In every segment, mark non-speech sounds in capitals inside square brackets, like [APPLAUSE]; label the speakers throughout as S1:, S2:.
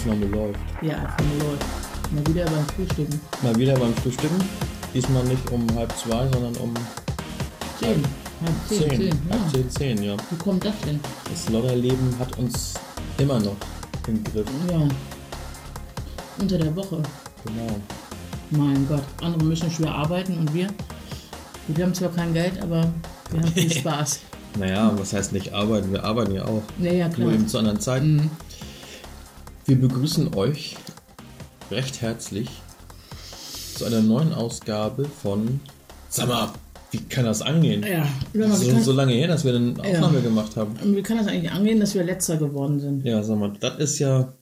S1: Aufnahme läuft.
S2: Ja, Aufnahme läuft. Mal wieder beim Frühstücken.
S1: Mal wieder beim Frühstücken. Diesmal nicht um halb zwei, sondern um
S2: Zehn. Halb zehn,
S1: zehn. Halb
S2: Ja.
S1: zehn, zehn, ja.
S2: Wie kommt das denn?
S1: Das Lodderleben hat uns immer noch im Griff.
S2: Ja. Unter der Woche.
S1: Genau.
S2: Mein Gott. Andere müssen schwer arbeiten und wir. Wir haben zwar kein Geld, aber wir haben viel [LAUGHS] Spaß.
S1: Naja, was heißt nicht arbeiten? Wir arbeiten ja auch.
S2: Ja, ja,
S1: Nur
S2: klar.
S1: eben zu anderen Zeiten.
S2: Mhm.
S1: Wir begrüßen euch recht herzlich zu einer neuen Ausgabe von Sag mal, wie kann das angehen?
S2: Ja, sag mal, wie,
S1: So,
S2: kann,
S1: so lange her, dass wir eine Aufnahme gemacht haben.
S2: wie kann das eigentlich angehen, dass wir letzter geworden sind?
S1: Ja, sag mal, das ist ja.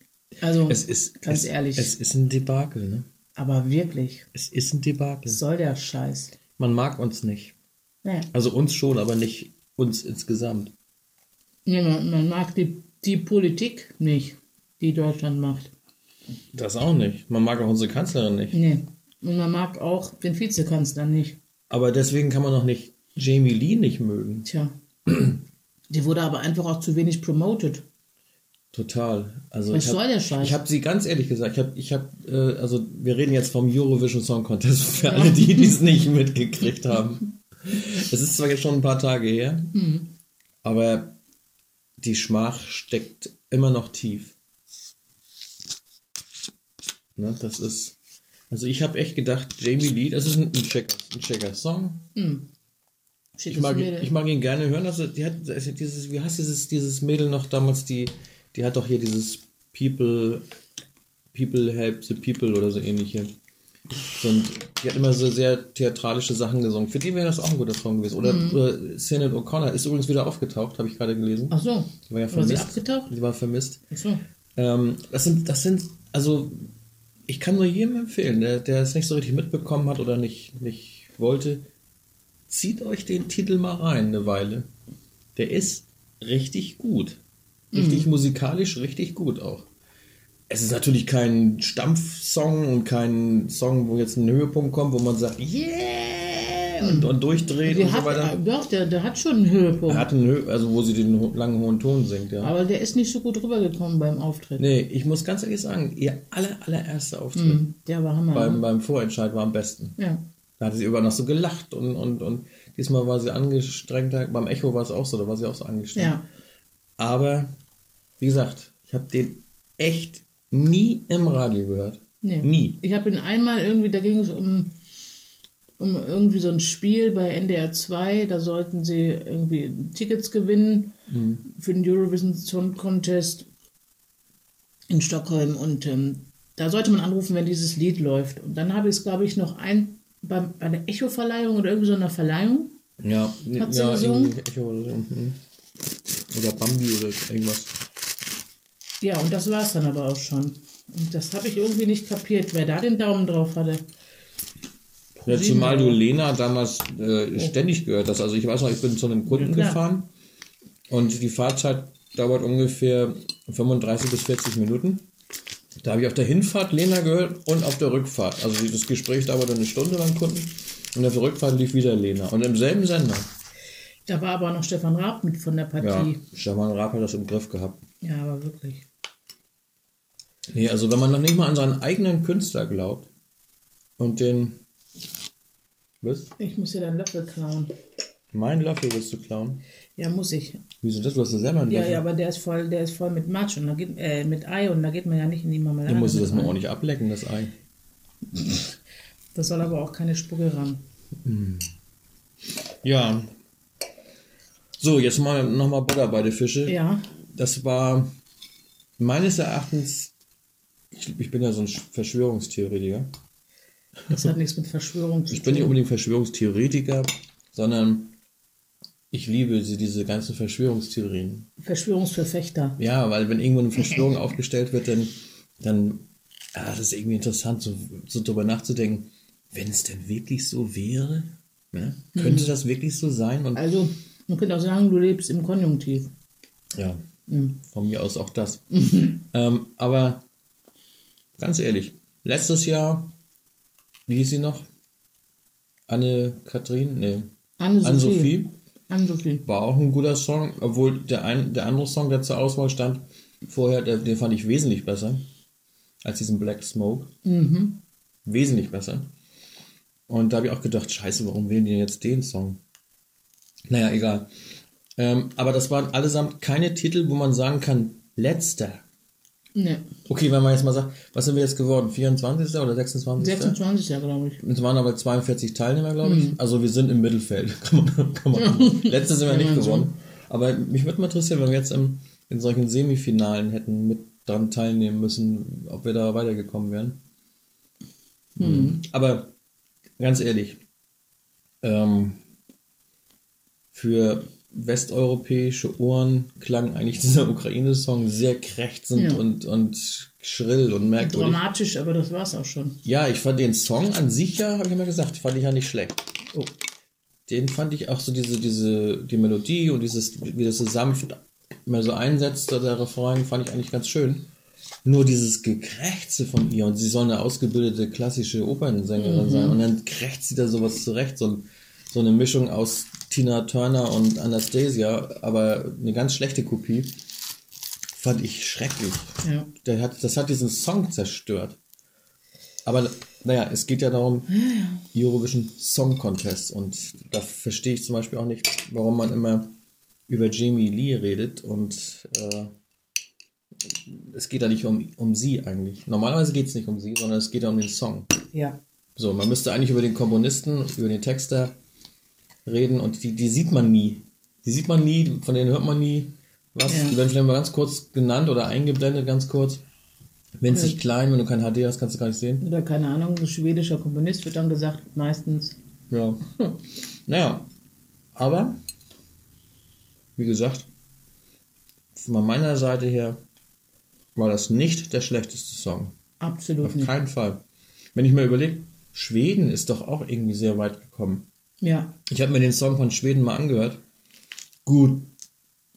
S2: Also,
S1: Es ist.
S2: Ganz
S1: es,
S2: ehrlich.
S1: Es ist ein Debakel, ne?
S2: aber wirklich,
S1: Es ist ein Debakel.
S2: was soll der Scheiß?
S1: Man mag uns nicht.
S2: Nee,
S1: Also uns schon, aber nicht uns insgesamt.
S2: nee man, man mag die, die Politik nicht, die Deutschland macht.
S1: Das auch nicht. Man mag auch unsere Kanzlerin nicht.
S2: Nee. Und man mag auch den Vizekanzler nicht.
S1: Aber deswegen kann man auch nicht Jamie Lee nicht mögen.
S2: Tja. Die wurde aber einfach auch zu wenig promoted.
S1: Total. Also
S2: Was
S1: ich hab,
S2: soll der Scheiß?
S1: Ich habe sie ganz ehrlich gesagt, ich habe, ich habe, äh, also wir reden jetzt vom Eurovision Song Contest [LAUGHS] für alle, die die es nicht mitgekriegt haben. Es ist zwar jetzt schon ein paar Tage her,
S2: Mhm.
S1: aber die Schmach steckt immer noch tief. Ne, das ist, also ich habe echt gedacht, Jamie Lee, das ist ein, Checker, ein Checker Song.
S2: Steht
S1: Ich mag,
S2: Mädel-
S1: ich mag ihn gerne hören. Also die hat ist dieses, wie heißt dieses, dieses Mädel noch damals, die, die hat doch hier dieses People, People Help the People oder so ähnliche. Und die hat immer so sehr theatralische Sachen gesungen. Für die wäre das auch ein guter Song gewesen. Oder,
S2: Mhm.
S1: Sinead O'Connor ist übrigens wieder aufgetaucht, habe ich gerade gelesen.
S2: Ach so.
S1: Die war ja
S2: War sie
S1: vermisst.
S2: abgetaucht?
S1: Die war vermisst.
S2: Ach so.
S1: Ähm, das sind, das sind, also ich kann nur jedem empfehlen, der, der es nicht so richtig mitbekommen hat oder nicht, nicht wollte, zieht euch den Titel mal rein eine Weile. Der ist richtig gut. Richtig musikalisch, richtig gut auch. Es ist natürlich kein Stampfsong und kein Song, wo jetzt ein Höhepunkt kommt, wo man sagt, yeah, und, und durchdreht
S2: Die
S1: und
S2: hat,
S1: so weiter.
S2: äh, doch, der, der hat schon einen Höhepunkt.
S1: Er hat einen Hö also wo sie den langen hohen Ton singt, ja.
S2: aber der ist nicht so gut rübergekommen beim Auftritt.
S1: Nee, ich muss ganz ehrlich sagen, ihr aller, allererster Auftritt
S2: Mhm. Der war Hammer.
S1: beim,
S2: ne?
S1: beim Vorentscheid war am besten.
S2: Ja.
S1: Da hatte sie über noch so gelacht und, und, und diesmal war sie angestrengter. Beim Echo war es auch so, da war sie auch so angestrengt.
S2: Ja.
S1: Aber, wie gesagt, ich habe den echt nie im Radio gehört.
S2: Nee.
S1: Nie.
S2: Ich habe ihn einmal irgendwie, da ging es um, um irgendwie so ein Spiel bei NDR 2, da sollten sie irgendwie Tickets gewinnen
S1: Mhm.
S2: für den Eurovision Song Contest in Stockholm und ähm, da sollte man anrufen, wenn dieses Lied läuft. Und dann habe ich es, glaube ich, noch ein bei, bei der Echo-Verleihung oder irgendwie so einer Verleihung.
S1: Ja,
S2: Hat sie
S1: ja
S2: gesungen?
S1: Echo oder so. mhm. Oder Bambi oder irgendwas.
S2: Ja, und das war es dann aber auch schon. Und das habe ich irgendwie nicht kapiert, wer da den Daumen drauf hatte.
S1: Ja, zumal du Lena damals äh, ständig gehört hast. Also ich weiß noch, ich bin zu einem Kunden
S2: Ja,
S1: gefahren und die Fahrzeit dauert ungefähr 35 bis 40 Minuten. Da habe ich auf der Hinfahrt Lena gehört und auf der Rückfahrt. Also das Gespräch dauerte eine Stunde beim Kunden und auf der Rückfahrt lief wieder Lena. Und im selben Sender.
S2: Da war aber noch Stefan Raab mit von der
S1: Ja,
S2: Partie.
S1: Stefan Raab hat das im Griff gehabt.
S2: Ja, aber wirklich.
S1: Nee, also wenn man noch nicht mal an seinen eigenen Künstler glaubt und den... Was?
S2: Ich muss dir deinen Löffel klauen.
S1: Mein Löffel willst du klauen?
S2: Ja, muss ich.
S1: Wieso das? Du hast ja selber einen
S2: Ja,
S1: Löffel.
S2: ja, aber der ist voll, der ist voll mit Matsch und da geht, äh, mit Ei und da geht man ja nicht in die Marmelade.
S1: Dann musst du das mal
S2: rein.
S1: ordentlich ablecken, das Ei.
S2: Das soll aber auch keine Spucke ran.
S1: Ja. So, jetzt mal nochmal Butter bei den Fische.
S2: Ja,
S1: Das war meines Erachtens, ich, ich bin ja so ein Verschwörungstheoretiker.
S2: Das hat nichts mit Verschwörung zu
S1: Ich bin nicht
S2: tun.
S1: unbedingt Verschwörungstheoretiker, sondern ich liebe diese ganzen Verschwörungstheorien.
S2: Verschwörungsverfechter.
S1: Ja, weil wenn irgendwo eine Verschwörung aufgestellt wird, dann, dann ja, das ist irgendwie interessant, so, so drüber nachzudenken, wenn es denn wirklich so wäre, ne? könnte das wirklich so sein? Und
S2: Also, man könnte auch sagen, du lebst im Konjunktiv.
S1: Ja,
S2: Mhm.
S1: von mir aus auch das. [LAUGHS] ähm, aber ganz ehrlich, letztes Jahr, wie hieß sie noch? Anne-Kathrin? Nee.
S2: Anne-Sophie.
S1: Anne-Sophie war auch ein guter Song, obwohl der, ein, der andere Song, der zur Auswahl stand, vorher, der, den fand ich wesentlich besser. als diesen Black Smoke. Wesentlich besser. Und da habe ich auch gedacht, scheiße, warum wählen die jetzt den Song? Naja, egal. Ähm, aber das waren allesamt keine Titel, wo man sagen kann, letzter.
S2: Ne,
S1: Okay, wenn man jetzt mal sagt, was sind wir jetzt geworden? 24. oder 26.?
S2: 26 ja, glaube ich.
S1: Es waren aber 42 Teilnehmer, glaube ich. Also wir sind im Mittelfeld. [LAUGHS] Kann man, kann man, [LAUGHS] letzte sind wir nicht
S2: so.
S1: geworden. Aber mich würde mal interessieren, wenn wir jetzt im, in solchen Semifinalen hätten mit dran teilnehmen müssen, ob wir da weitergekommen wären.
S2: Hm.
S1: Aber ganz ehrlich, ähm, für westeuropäische Ohren klang eigentlich [LAUGHS] dieser Ukraine-Song sehr krächzend
S2: Ja.
S1: und, und schrill und merkwürdig.
S2: Dramatisch, aber das war's auch schon.
S1: Ja, ich fand den Song an sich ja, habe ich immer gesagt, fand ich ja nicht schlecht. Oh. Den fand ich auch so diese, diese, die Melodie und dieses, wie das so sanft immer so einsetzt, der Refrain, fand ich eigentlich ganz schön. Nur dieses Gekrächze von ihr und sie soll eine ausgebildete klassische Opernsängerin sein und dann krächzt sie da sowas zurecht, so, so eine Mischung aus Tina Turner und Anastasia, aber eine ganz schlechte Kopie. Fand ich schrecklich.
S2: Ja.
S1: Der hat, das hat diesen Song zerstört. Aber naja, es geht ja darum, Eurovision Song Contest. Und da verstehe ich zum Beispiel auch nicht, warum man immer über Jamie Lee redet. Und äh, es geht da nicht um, um sie eigentlich. Normalerweise geht es nicht um sie, sondern es geht ja um den Song.
S2: Ja.
S1: So, man müsste eigentlich über den Komponisten, über den Texter reden und die, die sieht man nie. Die sieht man nie, von denen hört man nie was.
S2: Ja.
S1: Die werden vielleicht mal ganz kurz genannt oder eingeblendet, ganz kurz. Winzig klein, wenn du kein HD hast, kannst du gar nicht sehen.
S2: Oder keine Ahnung, ein schwedischer Komponist wird dann gesagt, meistens.
S1: Ja. Naja, aber, wie gesagt, von meiner Seite her war das nicht der schlechteste Song.
S2: Absolut
S1: Auf
S2: nicht.
S1: keinen Fall. Wenn ich mir überlege, Schweden ist doch auch irgendwie sehr weit gekommen.
S2: Ja.
S1: Ich habe mir den Song von Schweden mal angehört. Gut,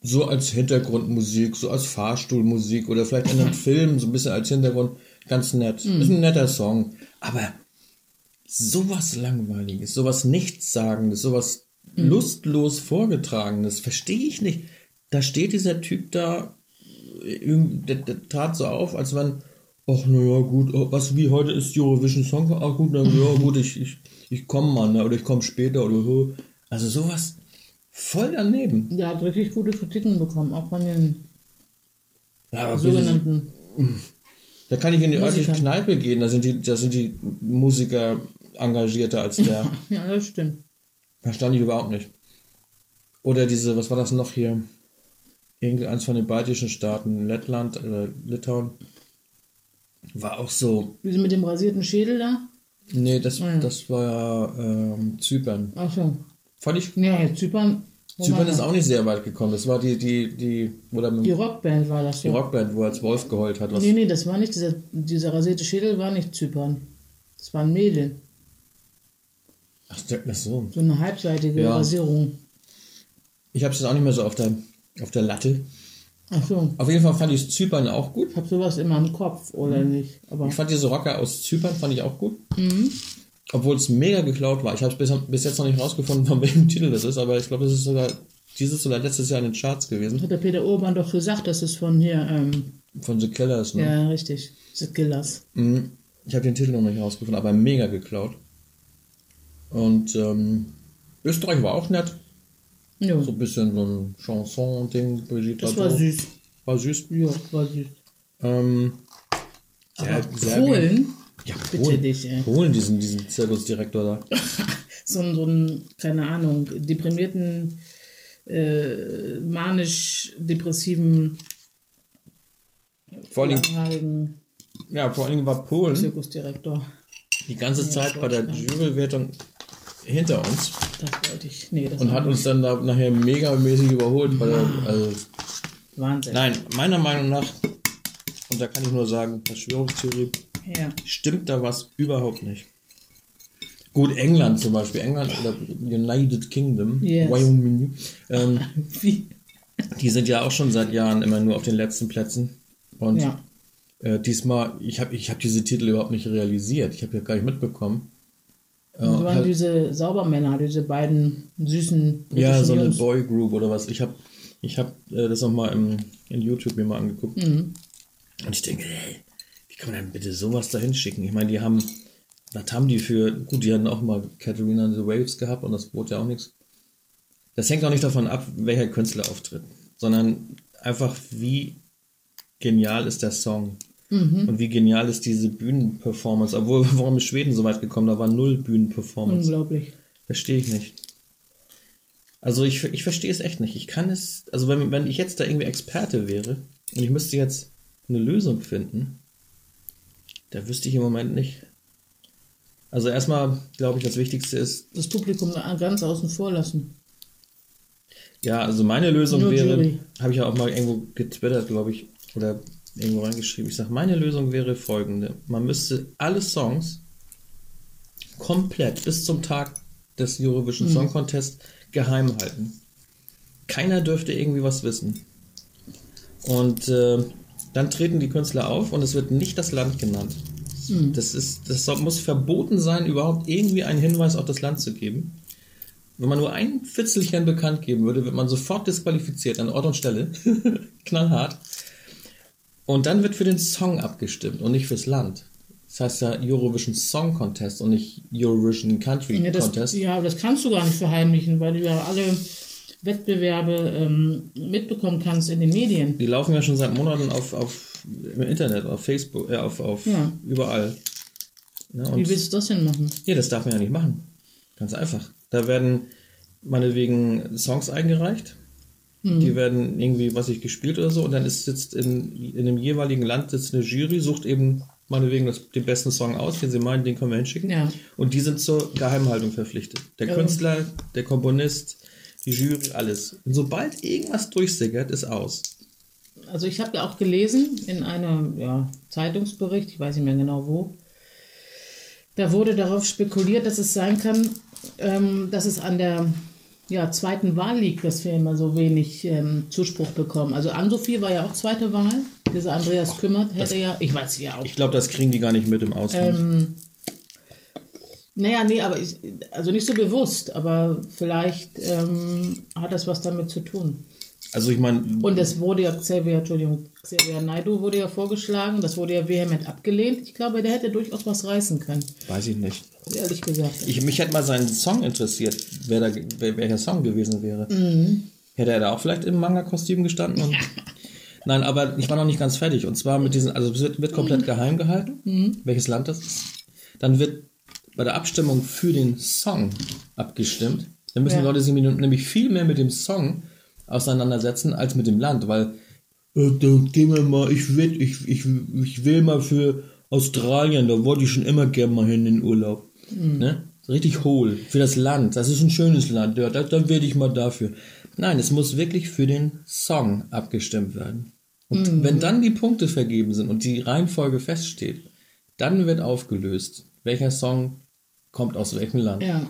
S1: so als Hintergrundmusik, so als Fahrstuhlmusik oder vielleicht in einem [LAUGHS] Film, so ein bisschen als Hintergrund, ganz nett. Ist ein netter Song. Aber sowas Langweiliges, sowas Nichtssagendes, sowas lustlos Vorgetragenes, verstehe ich nicht. Da steht dieser Typ da, der, der trat so auf, als wenn, ach naja, gut, oh, was wie heute ist Eurovision Song, ach gut, na ja, gut, ich, ich, ich komme mal, ne, oder ich komme später, oder so. Also sowas voll daneben.
S2: Der hat richtig gute Kritiken bekommen, auch von den
S1: Ja,
S2: sogenannten.
S1: da kann ich in die örtliche. Kneipe gehen, da sind die, da sind die Musiker engagierter als der. [LAUGHS]
S2: Ja, das stimmt.
S1: Verstand ich überhaupt nicht. Oder diese, was war das noch hier? Irgendeins von den baltischen Staaten, Lettland oder Litauen. War auch so.
S2: Wie mit dem rasierten Schädel da?
S1: Nee, das, das war ähm, Zypern.
S2: Ach so.
S1: Fand ich.
S2: Ja, jetzt Zypern.
S1: Zypern ist auch nicht sehr weit gekommen. Das war die, die, die, mit
S2: Die
S1: die
S2: Rockband war das so.
S1: Rockband, wo er als Wolf geheult hat. Was,
S2: Nee, nee, das war nicht, dieser, dieser rasierte Schädel war nicht Zypern. Das war ein Mädel.
S1: ach, ach so.
S2: So eine halbseitige
S1: Ja.
S2: Rasierung.
S1: Ich habe es jetzt auch nicht mehr so auf der, auf der Latte.
S2: Ach so.
S1: Auf jeden Fall fand ich Zypern auch gut.
S2: Ich hab sowas immer im Kopf, oder nicht? Aber
S1: Ich fand diese Rocker aus Zypern fand ich auch gut. Obwohl es mega geklaut war. Ich habe bis, bis jetzt noch nicht rausgefunden, [LAUGHS] von welchem Titel das ist, aber ich glaube, es ist sogar dieses oder letztes Jahr in den Charts gewesen.
S2: hat der Peter Urban doch gesagt, das ist von hier, ähm,
S1: Von The Killers, ne?
S2: ja, richtig, The Killers.
S1: Mhm. Ich habe den Titel noch nicht rausgefunden, aber mega geklaut. Und ähm, Österreich war auch nett.
S2: Ja,
S1: So ein bisschen so ein Chanson-Ding. Brigitte
S2: das war süß.
S1: War süß.
S2: Ja, war süß.
S1: Ähm,
S2: Aber Polen,
S1: Ja,
S2: Bitte
S1: Polen.
S2: dich, ey.
S1: Polen, diesen, diesen Zirkusdirektor da. [LAUGHS]
S2: so einen, so einen, keine Ahnung, deprimierten, äh, manisch-depressiven,
S1: Vor allem,
S2: langhaarigen
S1: ja, vor allem war Polen
S2: Zirkusdirektor.
S1: die ganze Zeit bei der Jurywertung hinter uns
S2: Das wollte ich. Nee, das
S1: und hat uns dann da nachher megamäßig überholt. Bei der, also,
S2: Wahnsinn.
S1: nein, meiner Meinung nach, und da kann ich nur sagen, Verschwörungstheorie,
S2: Ja.
S1: stimmt da was überhaupt nicht. Gut, England zum Beispiel, England oder United Kingdom,
S2: Yes.
S1: Wyoming, ähm, [LAUGHS] die sind ja auch schon seit Jahren immer nur auf den letzten Plätzen. Und
S2: Ja.
S1: äh, diesmal, ich habe ich hab diese Titel überhaupt nicht realisiert. Ich habe ja gar nicht mitbekommen.
S2: Das waren
S1: halt-
S2: diese Saubermänner, diese beiden süßen
S1: Ja, so eine
S2: Jungs.
S1: Boygroup oder was. Ich habe ich hab, äh, das nochmal in YouTube mir mal angeguckt.
S2: Mhm.
S1: Und ich denke, ey, wie kann man dann bitte sowas da hinschicken? Ich meine, die haben, was haben die für, gut, die hatten auch mal Katharina and the Waves gehabt und das wurde ja auch nichts. Das hängt auch nicht davon ab, welcher Künstler auftritt, sondern einfach, wie genial ist der Song. Und wie genial ist diese Bühnenperformance. Obwohl, [LAUGHS] warum ist Schweden so weit gekommen? Da war null Bühnenperformance.
S2: Unglaublich.
S1: Verstehe ich nicht. Also ich, ich verstehe es echt nicht. Ich kann es, also wenn, wenn ich jetzt da irgendwie Experte wäre und ich müsste jetzt eine Lösung finden, da wüsste ich im Moment nicht. Also erstmal, glaube ich, das Wichtigste ist,
S2: Das Publikum ganz außen vor lassen.
S1: ja, also meine Lösung
S2: Nur
S1: wäre, habe ich ja auch mal irgendwo getwittert, glaube ich, oder irgendwo reingeschrieben. Ich sage, meine Lösung wäre folgende. Man müsste alle Songs komplett bis zum Tag des Eurovision Song Contest geheim halten. Keiner dürfte irgendwie was wissen. Und äh, dann treten die Künstler auf und es wird nicht das Land genannt. Das, ist, das muss verboten sein, überhaupt irgendwie einen Hinweis auf das Land zu geben. Wenn man nur ein Fitzelchen bekannt geben würde, wird man sofort disqualifiziert an Ort und Stelle. [LAUGHS] Knallhart. Und dann wird für den Song abgestimmt und nicht fürs Land. Das heißt ja Eurovision Song Contest und nicht Eurovision Country
S2: Ja das,
S1: Contest.
S2: ja, aber das kannst du gar nicht verheimlichen, weil du ja alle Wettbewerbe ähm, mitbekommen kannst in den Medien.
S1: Die laufen ja schon seit Monaten auf, auf im Internet, auf Facebook, äh, auf, auf
S2: Ja.
S1: überall. Ja,
S2: Wie willst du das denn machen?
S1: Nee, das darf man ja nicht machen. Ganz einfach. Da werden meinetwegen Songs eingereicht. Die werden irgendwie, was ich gespielt oder so. Und dann ist sitzt in, in dem jeweiligen Land sitzt eine Jury, sucht eben meinetwegen das, den besten Song aus, den sie meinen, den können wir hinschicken.
S2: Ja.
S1: Und die sind zur Geheimhaltung verpflichtet. Der
S2: Ja.
S1: Künstler, der Komponist, die Jury, alles. Und sobald irgendwas durchsickert, ist aus.
S2: Also ich habe ja auch gelesen in einem ja, Zeitungsbericht, ich weiß nicht mehr genau wo, da wurde darauf spekuliert, dass es sein kann, ähm, dass es an der ja, zweiten Wahl liegt, dass wir immer so wenig ähm, Zuspruch bekommen. Also Ann-Sophie war ja auch zweite Wahl. Dieser Andreas Kümmert hätte ja, ich weiß ja auch.
S1: Ich glaube, das kriegen die gar nicht mit im Ausland.
S2: Ähm, naja, nee, aber ich, also nicht so bewusst, aber vielleicht ähm, hat das was damit zu tun.
S1: Also ich meine,
S2: Und es wurde ja, Xavier, Entschuldigung, Xavier Naidu wurde ja vorgeschlagen, das wurde ja vehement abgelehnt. Ich glaube, der hätte durchaus was reißen können,
S1: weiß ich nicht.
S2: ehrlich gesagt.
S1: Ich, mich hätte mal seinen Song interessiert, wer da, wer, welcher Song gewesen wäre. Hätte er da auch vielleicht im Manga-Kostüm gestanden? Und [LAUGHS] Nein, aber ich war noch nicht ganz fertig. Und zwar mit diesen, also es wird, wird komplett geheim gehalten, welches Land das ist. Dann wird bei der Abstimmung für den Song abgestimmt. Dann müssen
S2: Ja.
S1: die Leute sich nämlich viel mehr mit dem Song auseinandersetzen als mit dem Land, weil äh, da gehen wir mal, ich will, ich, ich, ich will mal für Australien, da wollte ich schon immer gern mal hin in den Urlaub. Ne? So richtig hohl. Für das Land. Das ist ein schönes Land. Ja, da, dann werde ich mal dafür. Nein, es muss wirklich für den Song abgestimmt werden. Und wenn dann die Punkte vergeben sind und die Reihenfolge feststeht, dann wird aufgelöst, welcher Song kommt aus welchem Land.
S2: Ja.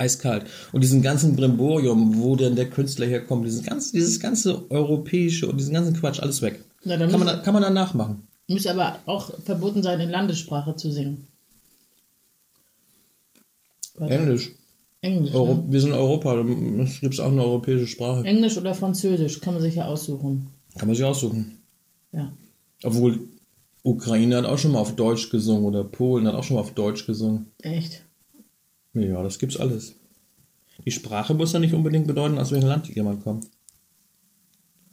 S1: Eiskalt. Und diesen ganzen Brimborium, wo denn der Künstler herkommt, dieses ganze, dieses ganze europäische und diesen ganzen Quatsch, alles weg.
S2: Na, dann
S1: kann, man, da- kann man danach machen.
S2: Muss aber auch verboten sein, in Landessprache zu singen. Warte.
S1: Englisch.
S2: Englisch,
S1: Euro,
S2: ne?
S1: wir sind Europa, da gibt es auch eine europäische Sprache.
S2: Englisch oder Französisch, kann man sich ja aussuchen.
S1: Kann man sich aussuchen.
S2: Ja.
S1: Obwohl, Ukraine hat auch schon mal auf Deutsch gesungen oder Polen hat auch schon mal auf Deutsch gesungen.
S2: Echt?
S1: Ja, das gibt's alles. Die Sprache muss ja nicht unbedingt bedeuten, aus welchem Land jemand kommt.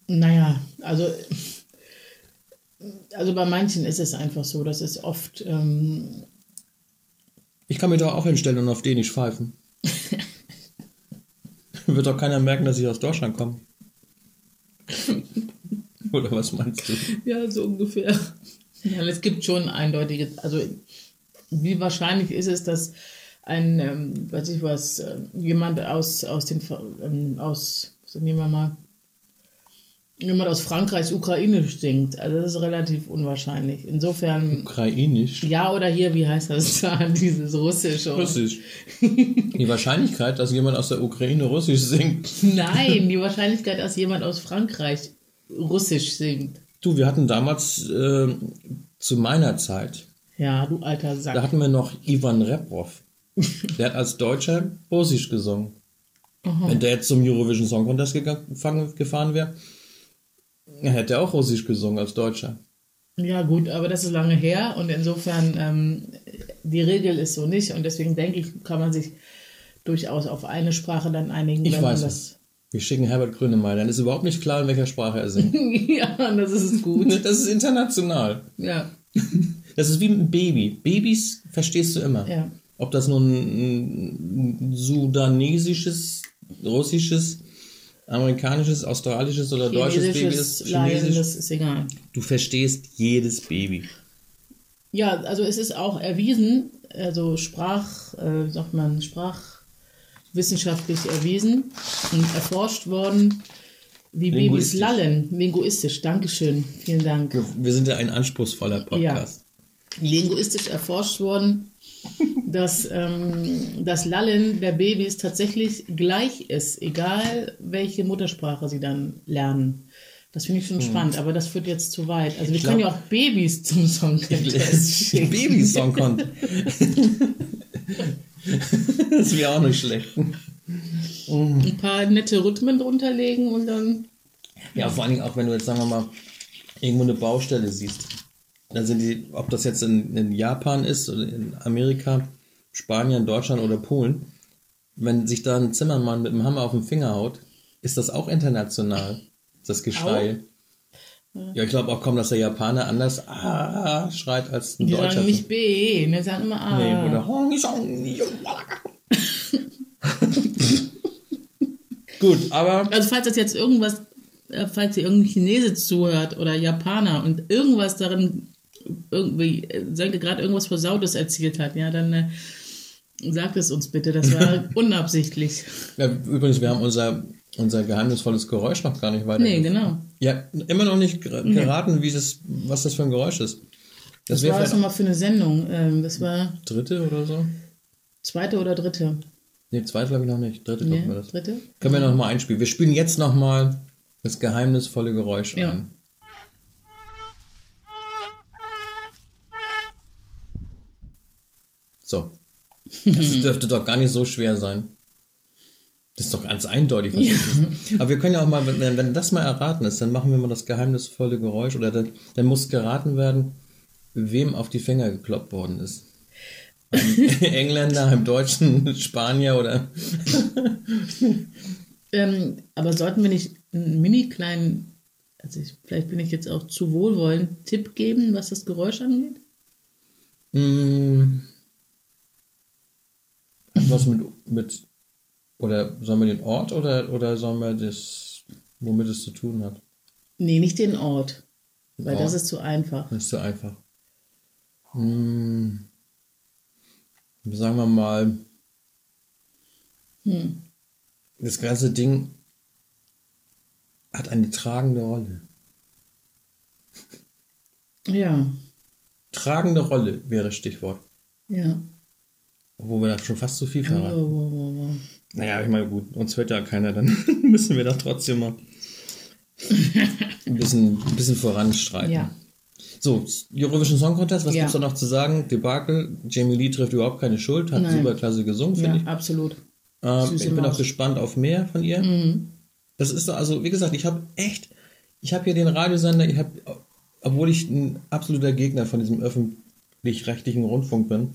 S2: Naja, also, also bei manchen ist es einfach so, das ist oft, ähm,
S1: Ich kann mich doch auch hinstellen und auf den nicht pfeifen. [LAUGHS] Wird doch keiner merken, dass ich aus Deutschland komme. [LAUGHS] Oder was meinst du?
S2: ja, so ungefähr. Ja, es gibt schon eindeutige, also wie wahrscheinlich ist es, dass ein, ähm, weiß ich was, äh, jemand aus, aus den, ähm, aus, so nehmen wir mal, jemand aus Frankreich Ukrainisch singt. Also das ist relativ unwahrscheinlich. Insofern,
S1: Ukrainisch.
S2: ja oder hier, wie heißt das da, [LAUGHS] dieses Russisch? oder- [LAUGHS]
S1: Russisch. Die Wahrscheinlichkeit, dass jemand aus der Ukraine Russisch singt.
S2: Nein, die Wahrscheinlichkeit, dass jemand aus Frankreich Russisch singt.
S1: Du, wir hatten damals äh, zu meiner Zeit,
S2: Ja, du alter
S1: da
S2: Sack.
S1: hatten wir noch Ivan Reprov. Der hat als Deutscher Russisch gesungen. Wenn der jetzt zum Eurovision Song Contest gefahren wäre, hätte er auch Russisch gesungen als Deutscher.
S2: Ja, gut, aber das ist lange her und insofern ähm, die Regel ist so nicht und deswegen denke ich, kann man sich durchaus auf eine Sprache dann einigen.
S1: Ich weiß
S2: das.
S1: Wir schicken Herbert Grönemeyer, dann ist überhaupt nicht klar, in welcher Sprache er singt. [LAUGHS]
S2: ja, das ist gut. [LAUGHS]
S1: Das ist international.
S2: Ja,
S1: Das ist wie ein Baby. Babys verstehst du immer.
S2: ja.
S1: Ob das nun ein sudanesisches, russisches, amerikanisches, australisches oder deutsches Baby ist, chinesisch,
S2: das ist egal.
S1: du verstehst jedes Baby.
S2: Ja, also es ist auch erwiesen, also Sprach, äh, sagt man, sprachwissenschaftlich erwiesen und erforscht worden, wie Babys lallen. Linguistisch, Dankeschön, vielen Dank.
S1: Wir sind ja ein anspruchsvoller Podcast.
S2: Linguistisch erforscht worden, dass ähm, das Lallen der Babys tatsächlich gleich ist, egal welche Muttersprache sie dann lernen. Das finde ich schon spannend, aber das führt jetzt zu weit. Also wir können ja auch Babys zum Song [LAUGHS] schicken.
S1: Babysong konnte. [LAUGHS] das wäre auch nicht schlecht.
S2: ein paar nette Rhythmen drunter legen und dann.
S1: Ja, vor allen Dingen auch, wenn du jetzt, sagen wir mal, irgendwo eine Baustelle siehst. Sind die, ob das jetzt in, in Japan ist oder in Amerika, Spanien, Deutschland oder Polen, wenn sich da ein Zimmermann mit dem Hammer auf den Finger haut, ist das auch international, das Geschrei. Ja, ich glaube auch kaum, dass der Japaner anders ah, schreit als ein
S2: Die
S1: Deutscher.
S2: sagen nicht B, ne, sagen immer A.
S1: Nee, oder [LAUGHS] Gut, aber
S2: Also falls das jetzt irgendwas, äh, falls ihr irgendein Chinese zuhört oder Japaner und irgendwas darin irgendwie, äh, Sönke gerade irgendwas Versautes erzählt hat, ja, dann äh, sagt es uns bitte. Das war [LAUGHS] unabsichtlich.
S1: Ja, übrigens, wir haben unser, unser geheimnisvolles Geräusch noch gar nicht weiter.
S2: Nee, genau.
S1: Ja, immer noch nicht ger- geraten, wie das, was das für ein Geräusch ist. Das
S2: Das war das nochmal für eine Sendung. Ähm, das war
S1: dritte oder so?
S2: zweite oder dritte?
S1: Nee, zweite glaube ich noch nicht. Dritte
S2: Nee,
S1: glaube wir das.
S2: dritte?
S1: Können wir noch mal einspielen. Wir spielen jetzt noch mal das geheimnisvolle Geräusch
S2: Ja.
S1: ein. So. Das [LAUGHS] dürfte doch gar nicht so schwer sein. Das ist doch ganz eindeutig. Was das ist. Aber wir können ja auch mal, wenn, wenn das mal erraten ist, dann machen wir mal das geheimnisvolle Geräusch oder dann, dann muss geraten werden, wem auf die Finger gekloppt worden ist. Einem [LAUGHS] Engländer, einem Deutschen, Spanier oder [LAUGHS]
S2: Ähm, aber sollten wir nicht einen mini kleinen, also ich, vielleicht bin ich jetzt auch zu wohlwollend, Tipp geben, was das Geräusch angeht?
S1: Mm. Was mit, mit, oder sollen wir den Ort oder, oder sollen wir das, womit es zu tun hat?
S2: Nee, nicht den Ort, weil
S1: Ort?
S2: das ist zu einfach.
S1: Das ist so einfach. Mm. Sagen wir mal,
S2: Hm.
S1: das ganze Ding hat eine tragende Rolle.
S2: Ja,
S1: Tragende Rolle wäre das Stichwort.
S2: ja.
S1: Obwohl wir da schon fast zu viel verraten.
S2: wow, wow, wow.
S1: Naja, ich meine, gut, uns hört ja keiner, dann [LAUGHS] müssen wir doch trotzdem mal ein bisschen, ein bisschen voranstreiten.
S2: Ja.
S1: So, Eurovision Song Contest, was
S2: Ja.
S1: gibt's da noch zu sagen? Debakel, Jamie Lee trifft überhaupt keine Schuld, hat
S2: Nein.
S1: super klasse gesungen, finde
S2: Ja,
S1: ich.
S2: absolut.
S1: Ähm, ich bin
S2: Maus.
S1: auch gespannt auf mehr von ihr.
S2: Mhm.
S1: Das ist also, wie gesagt, ich habe echt, ich habe hier den Radiosender, ich habe, obwohl ich ein absoluter Gegner von diesem öffentlich-rechtlichen Rundfunk bin,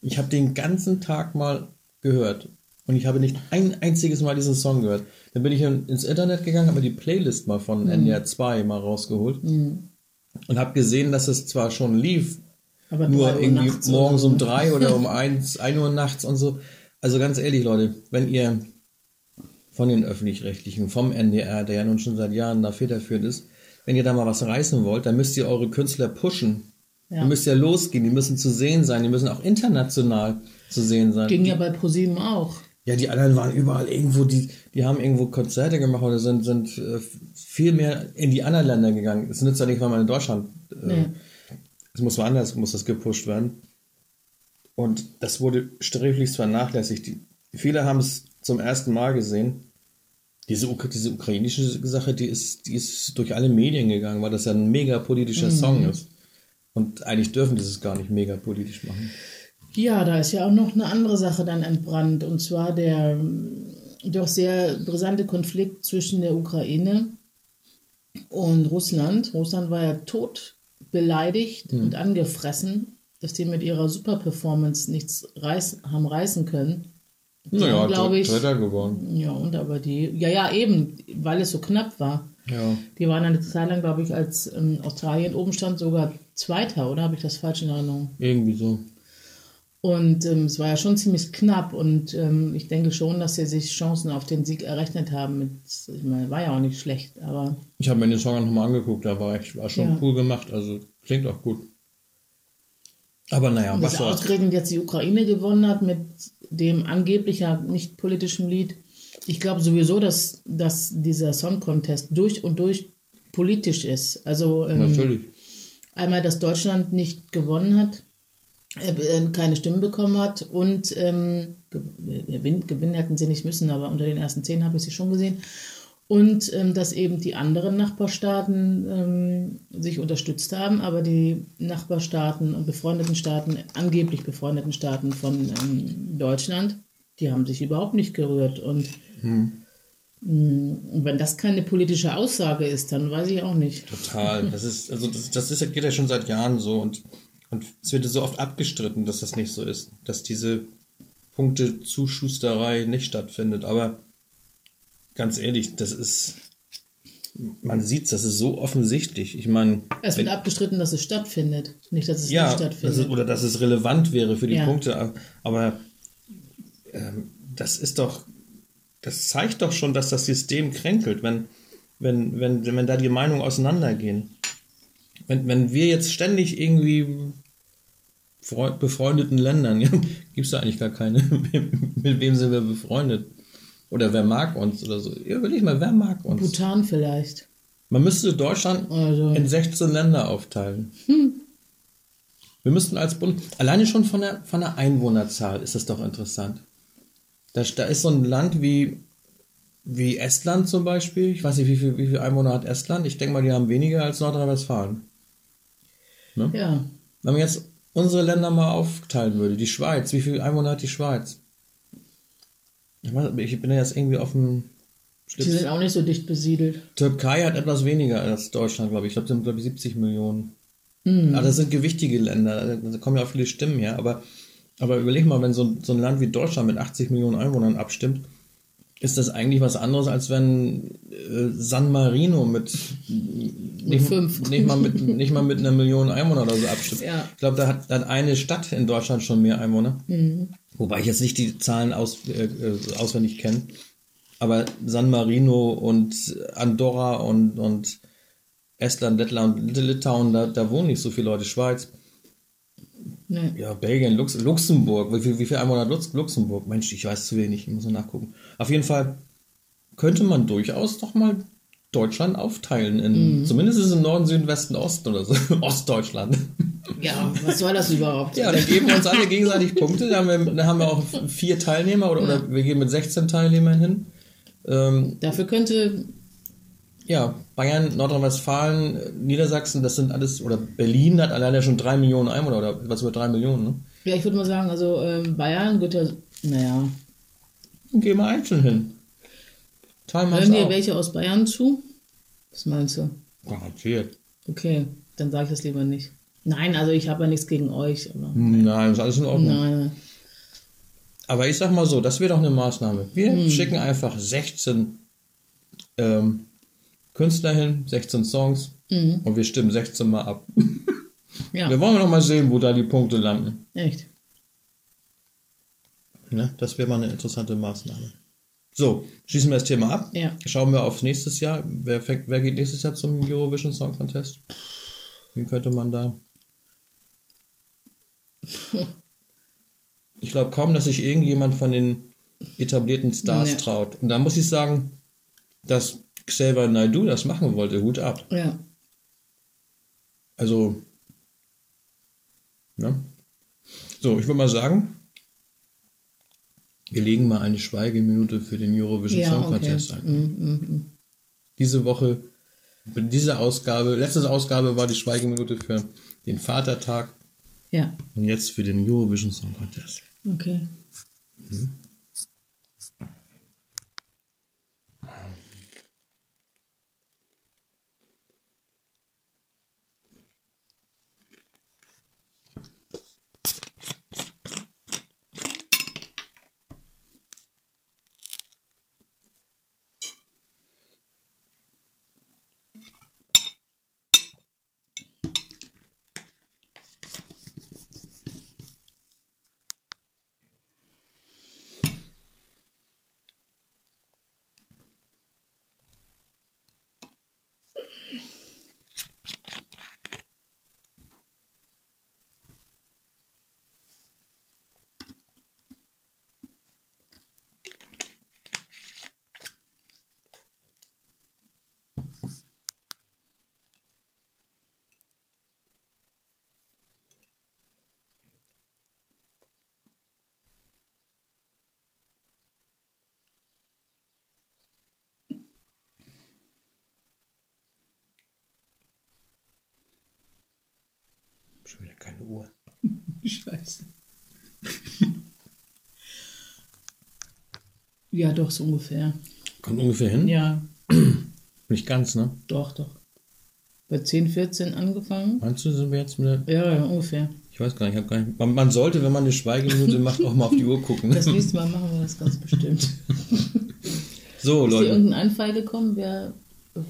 S1: ich habe den ganzen Tag mal gehört und ich habe nicht ein einziges Mal diesen Song gehört. Dann bin ich in- ins Internet gegangen, habe mir die Playlist mal von NDR 2 mal rausgeholt und habe gesehen, dass es zwar schon lief,
S2: Aber
S1: nur irgendwie morgens um
S2: so.
S1: drei [LAUGHS] oder um eins, ein Uhr nachts und so. Also ganz ehrlich, Leute, wenn ihr von den Öffentlich-Rechtlichen, vom NDR, der ja nun schon seit Jahren da federführend ist, wenn ihr da mal was reißen wollt, dann müsst ihr eure Künstler pushen.
S2: Ja.
S1: Die müsst ja losgehen, die müssen zu sehen sein, die müssen auch international zu sehen sein.
S2: Ging ja bei ProSieben auch.
S1: Ja, die anderen waren überall irgendwo, die, die haben irgendwo Konzerte gemacht oder sind, sind äh, viel mehr in die anderen Länder gegangen. Es nützt ja nicht, weil man in Deutschland, äh,
S2: Nee.
S1: es muss woanders, muss das gepusht werden. Und das wurde sträflichst vernachlässigt. Die, viele haben es zum ersten Mal gesehen. Diese, diese ukrainische Sache, die ist, die ist durch alle Medien gegangen, weil das ja ein mega politischer Song ist. Und eigentlich dürfen die es gar nicht mega politisch machen.
S2: Ja, da ist ja auch noch eine andere Sache dann entbrannt, und zwar der ähm, doch sehr brisante Konflikt zwischen der Ukraine und Russland. Russland war ja tot beleidigt
S1: Hm.
S2: und angefressen, dass die mit ihrer Super-Performance nichts reiß, haben reißen können.
S1: Naja,
S2: glaube ich.
S1: Dritter geworden.
S2: Ja, und aber die, ja, ja, eben, weil es so knapp war.
S1: Ja.
S2: Die waren eine Zeit lang, glaube ich, als ähm, Australien oben stand, sogar Zweiter, oder habe ich das falsch in Erinnerung?
S1: Irgendwie so.
S2: Und ähm, es war ja schon ziemlich knapp und ähm, ich denke schon, dass sie sich Chancen auf den Sieg errechnet haben. Mit, ich meine, war ja auch nicht schlecht, aber
S1: Ich habe mir den Song nochmal angeguckt, da war, echt, war schon
S2: Ja.
S1: cool gemacht, also klingt auch gut. Aber naja, was
S2: dass
S1: soll's.
S2: ausgerechnet jetzt die Ukraine gewonnen hat mit dem angeblich ja nicht politischen Lied. Ich glaube sowieso, dass, dass dieser Song Contest durch und durch politisch ist. Also ähm,
S1: Natürlich.
S2: Einmal, dass Deutschland nicht gewonnen hat, äh, äh, keine Stimmen bekommen hat und ähm, gewinnen, gewinnen hätten sie nicht müssen, aber unter den ersten zehn habe ich sie schon gesehen. Und ähm, dass eben die anderen Nachbarstaaten ähm, sich unterstützt haben, aber die Nachbarstaaten und befreundeten Staaten, angeblich befreundeten Staaten von ähm, Deutschland, die haben sich überhaupt nicht gerührt. Und mh, und wenn das keine politische Aussage ist, dann weiß ich auch nicht.
S1: Total. Das ist, also das, das ist, geht ja schon seit Jahren so und, und es wird so oft abgestritten, dass das nicht so ist, dass diese Punktezuschusterei nicht stattfindet. Aber ganz ehrlich, das ist, man sieht das ist so offensichtlich. Ich meine,
S2: Es wird abgestritten, dass es stattfindet, nicht, dass es
S1: ja,
S2: nicht
S1: das
S2: stattfindet.
S1: ist, oder dass es relevant wäre für die
S2: Ja.
S1: Punkte, aber ähm, das ist doch, das zeigt doch schon, dass das System kränkelt, wenn, wenn, wenn, wenn da die Meinungen auseinandergehen. Wenn, wenn wir jetzt ständig irgendwie freu- befreundeten Ländern, [LAUGHS] ja, gibt es da eigentlich gar keine, [LAUGHS] mit wem sind wir befreundet? Oder wer mag uns oder so. Ja, Überleg mal, wer mag uns?
S2: Bhutan vielleicht.
S1: Man müsste Deutschland
S2: Also-
S1: in 16 Länder aufteilen. Wir müssten als Bund, alleine schon von der, von der Einwohnerzahl ist das doch interessant. Da, da ist so ein Land wie, wie Estland zum Beispiel. Ich weiß nicht, wie viel, wie viel Einwohner hat Estland. Ich denke mal, die haben weniger als Nordrhein-Westfalen.
S2: Ja,
S1: Wenn man jetzt unsere Länder mal aufteilen würde, die Schweiz, wie viele Einwohner hat die Schweiz? Ich, weiß, ich bin ja jetzt irgendwie auf dem
S2: die sind auch nicht so dicht besiedelt.
S1: Türkei hat etwas weniger als Deutschland, glaube ich. Ich glaube, das sind, glaube ich, 70 Millionen. Aber das sind gewichtige Länder. Da kommen ja auch viele Stimmen her. Aber, aber überleg mal, wenn so, ein- so ein Land wie Deutschland mit 80 Millionen Einwohnern abstimmt, ist das eigentlich was anderes, als wenn äh, San Marino mit, nicht,
S2: fünf.
S1: Nicht, mal mit, nicht mal mit einer Million Einwohner oder so abstimmt.
S2: Ja.
S1: Ich glaube, da hat dann eine Stadt in Deutschland schon mehr Einwohner. Wobei ich jetzt nicht die Zahlen aus, äh, äh, auswendig kenne. Aber San Marino und Andorra und, und Estland, Lettland, Litauen, da, da wohnen nicht so viele Leute. Schweiz,
S2: Nee.
S1: ja, Belgien, Lux, Luxemburg. Wie viel, wie viel Einwohner hat Lux, Luxemburg? Mensch, ich weiß zu wenig, ich muss noch nachgucken. Auf jeden Fall könnte man durchaus doch mal Deutschland aufteilen. In, Zumindest ist es im Norden, Süden, Westen, Osten oder so. [LAUGHS] Ostdeutschland.
S2: Ja, was soll das überhaupt?
S1: Ja, dann geben wir uns alle gegenseitig Punkte. Dann haben wir, dann haben wir auch vier Teilnehmer oder, oder wir gehen mit 16 Teilnehmern hin. Ähm,
S2: Dafür könnte,
S1: ja, Bayern, Nordrhein-Westfalen, Niedersachsen, das sind alles, oder Berlin hat alleine schon drei Millionen Einwohner oder was über drei Millionen. Ne?
S2: ja, ich würde mal sagen, also ähm, Bayern wird ja, naja,
S1: Dann gehen wir einzeln hin. Teilen wir uns
S2: hören dir welche aus Bayern zu? Was meinst du?
S1: Garantiert.
S2: Okay, dann sage ich das lieber nicht. Nein, also ich habe ja nichts gegen euch, aber
S1: Nein, ist alles in Ordnung.
S2: nein,
S1: Aber ich sag mal so, das wäre doch eine Maßnahme. Wir
S2: Hm.
S1: schicken einfach 16 ähm, Künstler hin, 16 Songs
S2: Hm.
S1: und wir stimmen 16 mal ab. [LAUGHS]
S2: ja,
S1: Wir wollen noch mal sehen, wo da die Punkte landen.
S2: echt.
S1: Ne? Das wäre mal eine interessante Maßnahme. So, schließen wir das Thema ab.
S2: Ja.
S1: Schauen wir aufs nächste Jahr. Wer, wer geht nächstes Jahr zum Eurovision Song Contest? Wen könnte man da? [LAUGHS] Ich glaube kaum, dass sich irgendjemand von den etablierten Stars
S2: Nee.
S1: traut. Und da muss ich sagen, dass Xavier Naidoo das machen wollte. Hut ab.
S2: Ja,
S1: Also, ne? So, ich würde mal sagen, wir legen mal eine Schweigeminute für den Eurovision
S2: ja,
S1: Song
S2: okay.
S1: Contest ein.
S2: Mm, mm, mm.
S1: Diese Woche, diese Ausgabe, letzte Ausgabe war die Schweigeminute für den Vatertag
S2: Ja,
S1: und jetzt für den Eurovision Song Contest.
S2: okay.
S1: Schon wieder keine Uhr. [LAUGHS]
S2: Scheiße. [LAUGHS] ja, doch, so ungefähr.
S1: Kommt ungefähr hin?
S2: Ja, [CLEARS THROAT]
S1: Nicht ganz, ne?
S2: doch, doch. Bei 10, 14 angefangen?
S1: Meinst du, sind wir jetzt mit der
S2: Ja, ja, ungefähr.
S1: Ich weiß gar nicht, ich hab gar nicht. Man, man sollte, wenn man eine Schweigeminute macht, auch mal auf die Uhr gucken.
S2: Das nächste Mal [LAUGHS] machen wir das ganz bestimmt.
S1: So,
S2: Ist dir
S1: Leute.
S2: irgendein Einfall gekommen, wer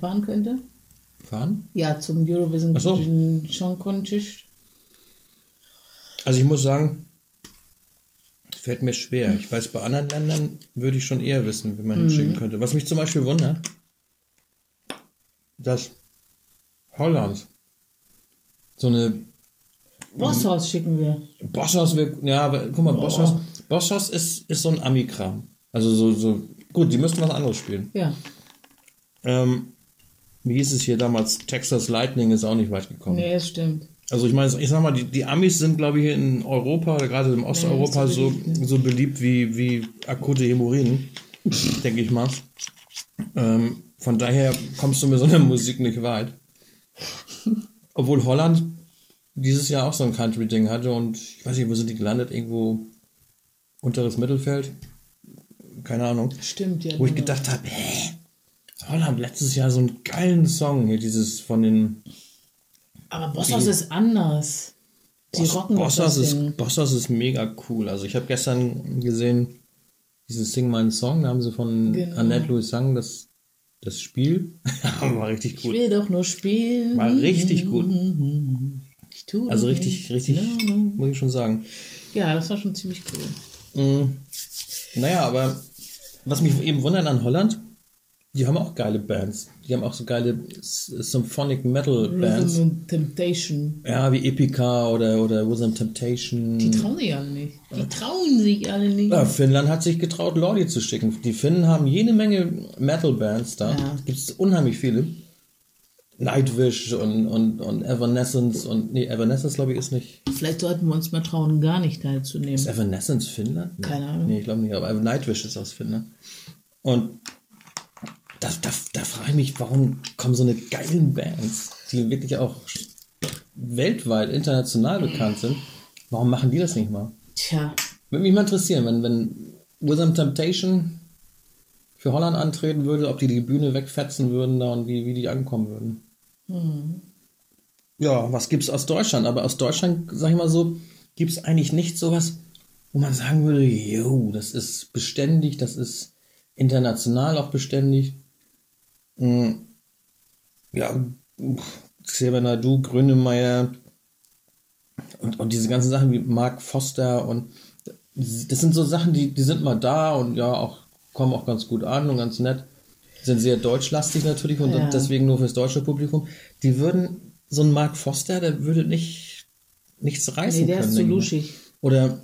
S2: fahren könnte?
S1: Fahren?
S2: Ja, zum Eurovision
S1: so.
S2: Song Contest.
S1: Also ich muss sagen, fällt mir schwer. Ich weiß, bei anderen Ländern würde ich schon eher wissen, wie man hinschicken könnte. Was mich zum Beispiel wundert, dass Holland so eine
S2: Bosshaus schicken wir.
S1: Bosshaus, wir, ja, aber guck mal, Bosshaus, Bosshaus ist, ist so ein Ami-Kram. Also so, so, gut, die müssten was anderes spielen.
S2: Ja.
S1: Ähm, wie hieß es hier damals? Texas Lightning ist auch nicht weit gekommen.
S2: Nee, das stimmt.
S1: Also ich meine, ich sag mal, die, die Amis sind, glaube ich, in Europa, gerade in Osteuropa,
S2: so
S1: so,
S2: beliebt,
S1: so beliebt wie, wie akute Hämorrhoiden, denke ich mal. Ähm, von daher kommst du mit so einer Musik nicht weit. Obwohl Holland dieses Jahr auch so ein Country-Ding hatte und ich weiß nicht, wo sind die gelandet? Irgendwo unteres Mittelfeld? Keine Ahnung.
S2: Stimmt, ja.
S1: Wo ich
S2: genau.
S1: gedacht habe, hä? Holland letztes Jahr so einen geilen Song hier, dieses von den
S2: Aber Bosshaus ist anders. Die
S1: Boss,
S2: rocken
S1: Bosshaus ist. Bosshaus ist mega cool. Also ich habe gestern gesehen, dieses Sing meinen Song, da haben sie von
S2: Genau.
S1: Annette Louis Sang das, das Spiel. [LAUGHS] War richtig
S2: Ich
S1: gut.
S2: will doch nur spielen.
S1: War richtig gut.
S2: Ich tue
S1: Also richtig, richtig,
S2: No, no.
S1: muss ich schon sagen.
S2: Ja, das war schon ziemlich cool.
S1: Mm, naja, aber was mich eben wundert an Holland, die haben auch geile Bands. Die haben auch so geile Symphonic Metal Bands.
S2: Rhythm and Temptation.
S1: Ja, wie Epica oder, oder Rhythm Temptation.
S2: Die trauen sich alle nicht. Die trauen sich alle nicht.
S1: Ja, Finnland hat sich getraut, Leute zu schicken. Die Finnen haben jede Menge Metal-Bands da.
S2: Ja.
S1: Gibt es unheimlich viele. Nightwish und, und, und Evanescence und nee, Evanescence glaube ich ist nicht.
S2: Vielleicht sollten wir uns mal trauen, gar nicht teilzunehmen.
S1: Ist Evanescence Finnland? Nee.
S2: Keine Ahnung.
S1: Nee, ich glaube nicht, aber Nightwish ist aus Finnland. Und da, da, da frage ich mich, warum kommen so eine geilen Bands, die wirklich auch weltweit, international bekannt sind, warum machen die das nicht mal?
S2: Tja,
S1: Würde mich mal interessieren, wenn, wenn Within Temptation für Holland antreten würde, ob die die Bühne wegfetzen würden da und wie, wie die ankommen würden. Ja, was gibt's aus Deutschland? Aber aus Deutschland, sag ich mal so, gibt's eigentlich nicht sowas, wo man sagen würde, yo, das ist beständig, das ist international auch beständig. Mm, Ja, Xavier Nadu, Grönemeyer und, und diese ganzen Sachen wie Mark Foster und das sind so Sachen, die, die sind mal da und ja, auch kommen auch ganz gut an und ganz nett. Sind sehr deutschlastig natürlich und
S2: Ja.
S1: deswegen nur fürs deutsche Publikum. Die würden, so ein Mark Foster, der würde nicht nichts reißen
S2: nee, der
S1: können.
S2: ist zu luschig.
S1: Oder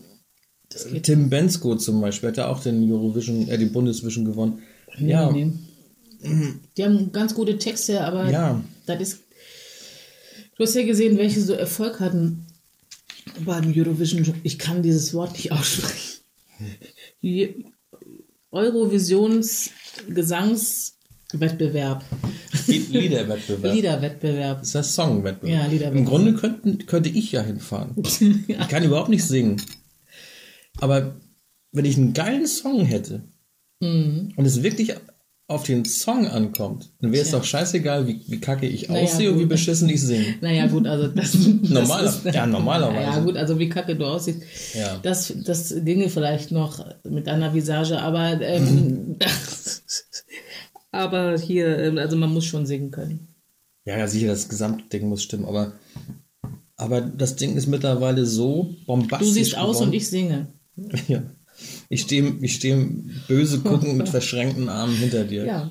S1: Tim Bensko zum Beispiel, hat ja auch den Eurovision, äh, den Bundesvision gewonnen. ja,
S2: Nee, nee. Die haben ganz gute Texte, aber
S1: Ja.
S2: das ist. Du hast ja gesehen, welche so Erfolg hatten beim Eurovision. Ich kann dieses Wort nicht aussprechen. Eurovisions Gesangswettbewerb.
S1: Lied- Liederwettbewerb.
S2: Liederwettbewerb.
S1: Das ist das Songwettbewerb.
S2: Ja, Liederwettbewerb.
S1: Im Grunde könnten, könnte ich ja hinfahren. [LAUGHS] Ich kann überhaupt nicht singen. Aber wenn ich einen geilen Song hätte
S2: Mhm.
S1: und es wirklich auf den Song ankommt, dann wäre es doch scheißegal, wie, wie kacke ich
S2: Naja,
S1: aussehe und wie
S2: gut.
S1: beschissen ich singe. [LAUGHS]
S2: Naja, gut, also das. [LAUGHS]
S1: Normaler-
S2: das
S1: ja, normalerweise.
S2: Ja, gut, also wie kacke du aussiehst.
S1: Ja.
S2: Das, das ginge vielleicht noch mit deiner Visage, aber. Ähm, [LAUGHS] aber hier, ähm, also man muss schon singen können.
S1: Ja, ja, sicher, das Gesamtding muss stimmen, aber, aber das Ding ist mittlerweile so bombastisch.
S2: Du siehst aus
S1: geworden.
S2: und ich singe.
S1: Ja. Ich stehe ich steh böse guckend mit [LAUGHS] verschränkten Armen hinter dir.
S2: Ja.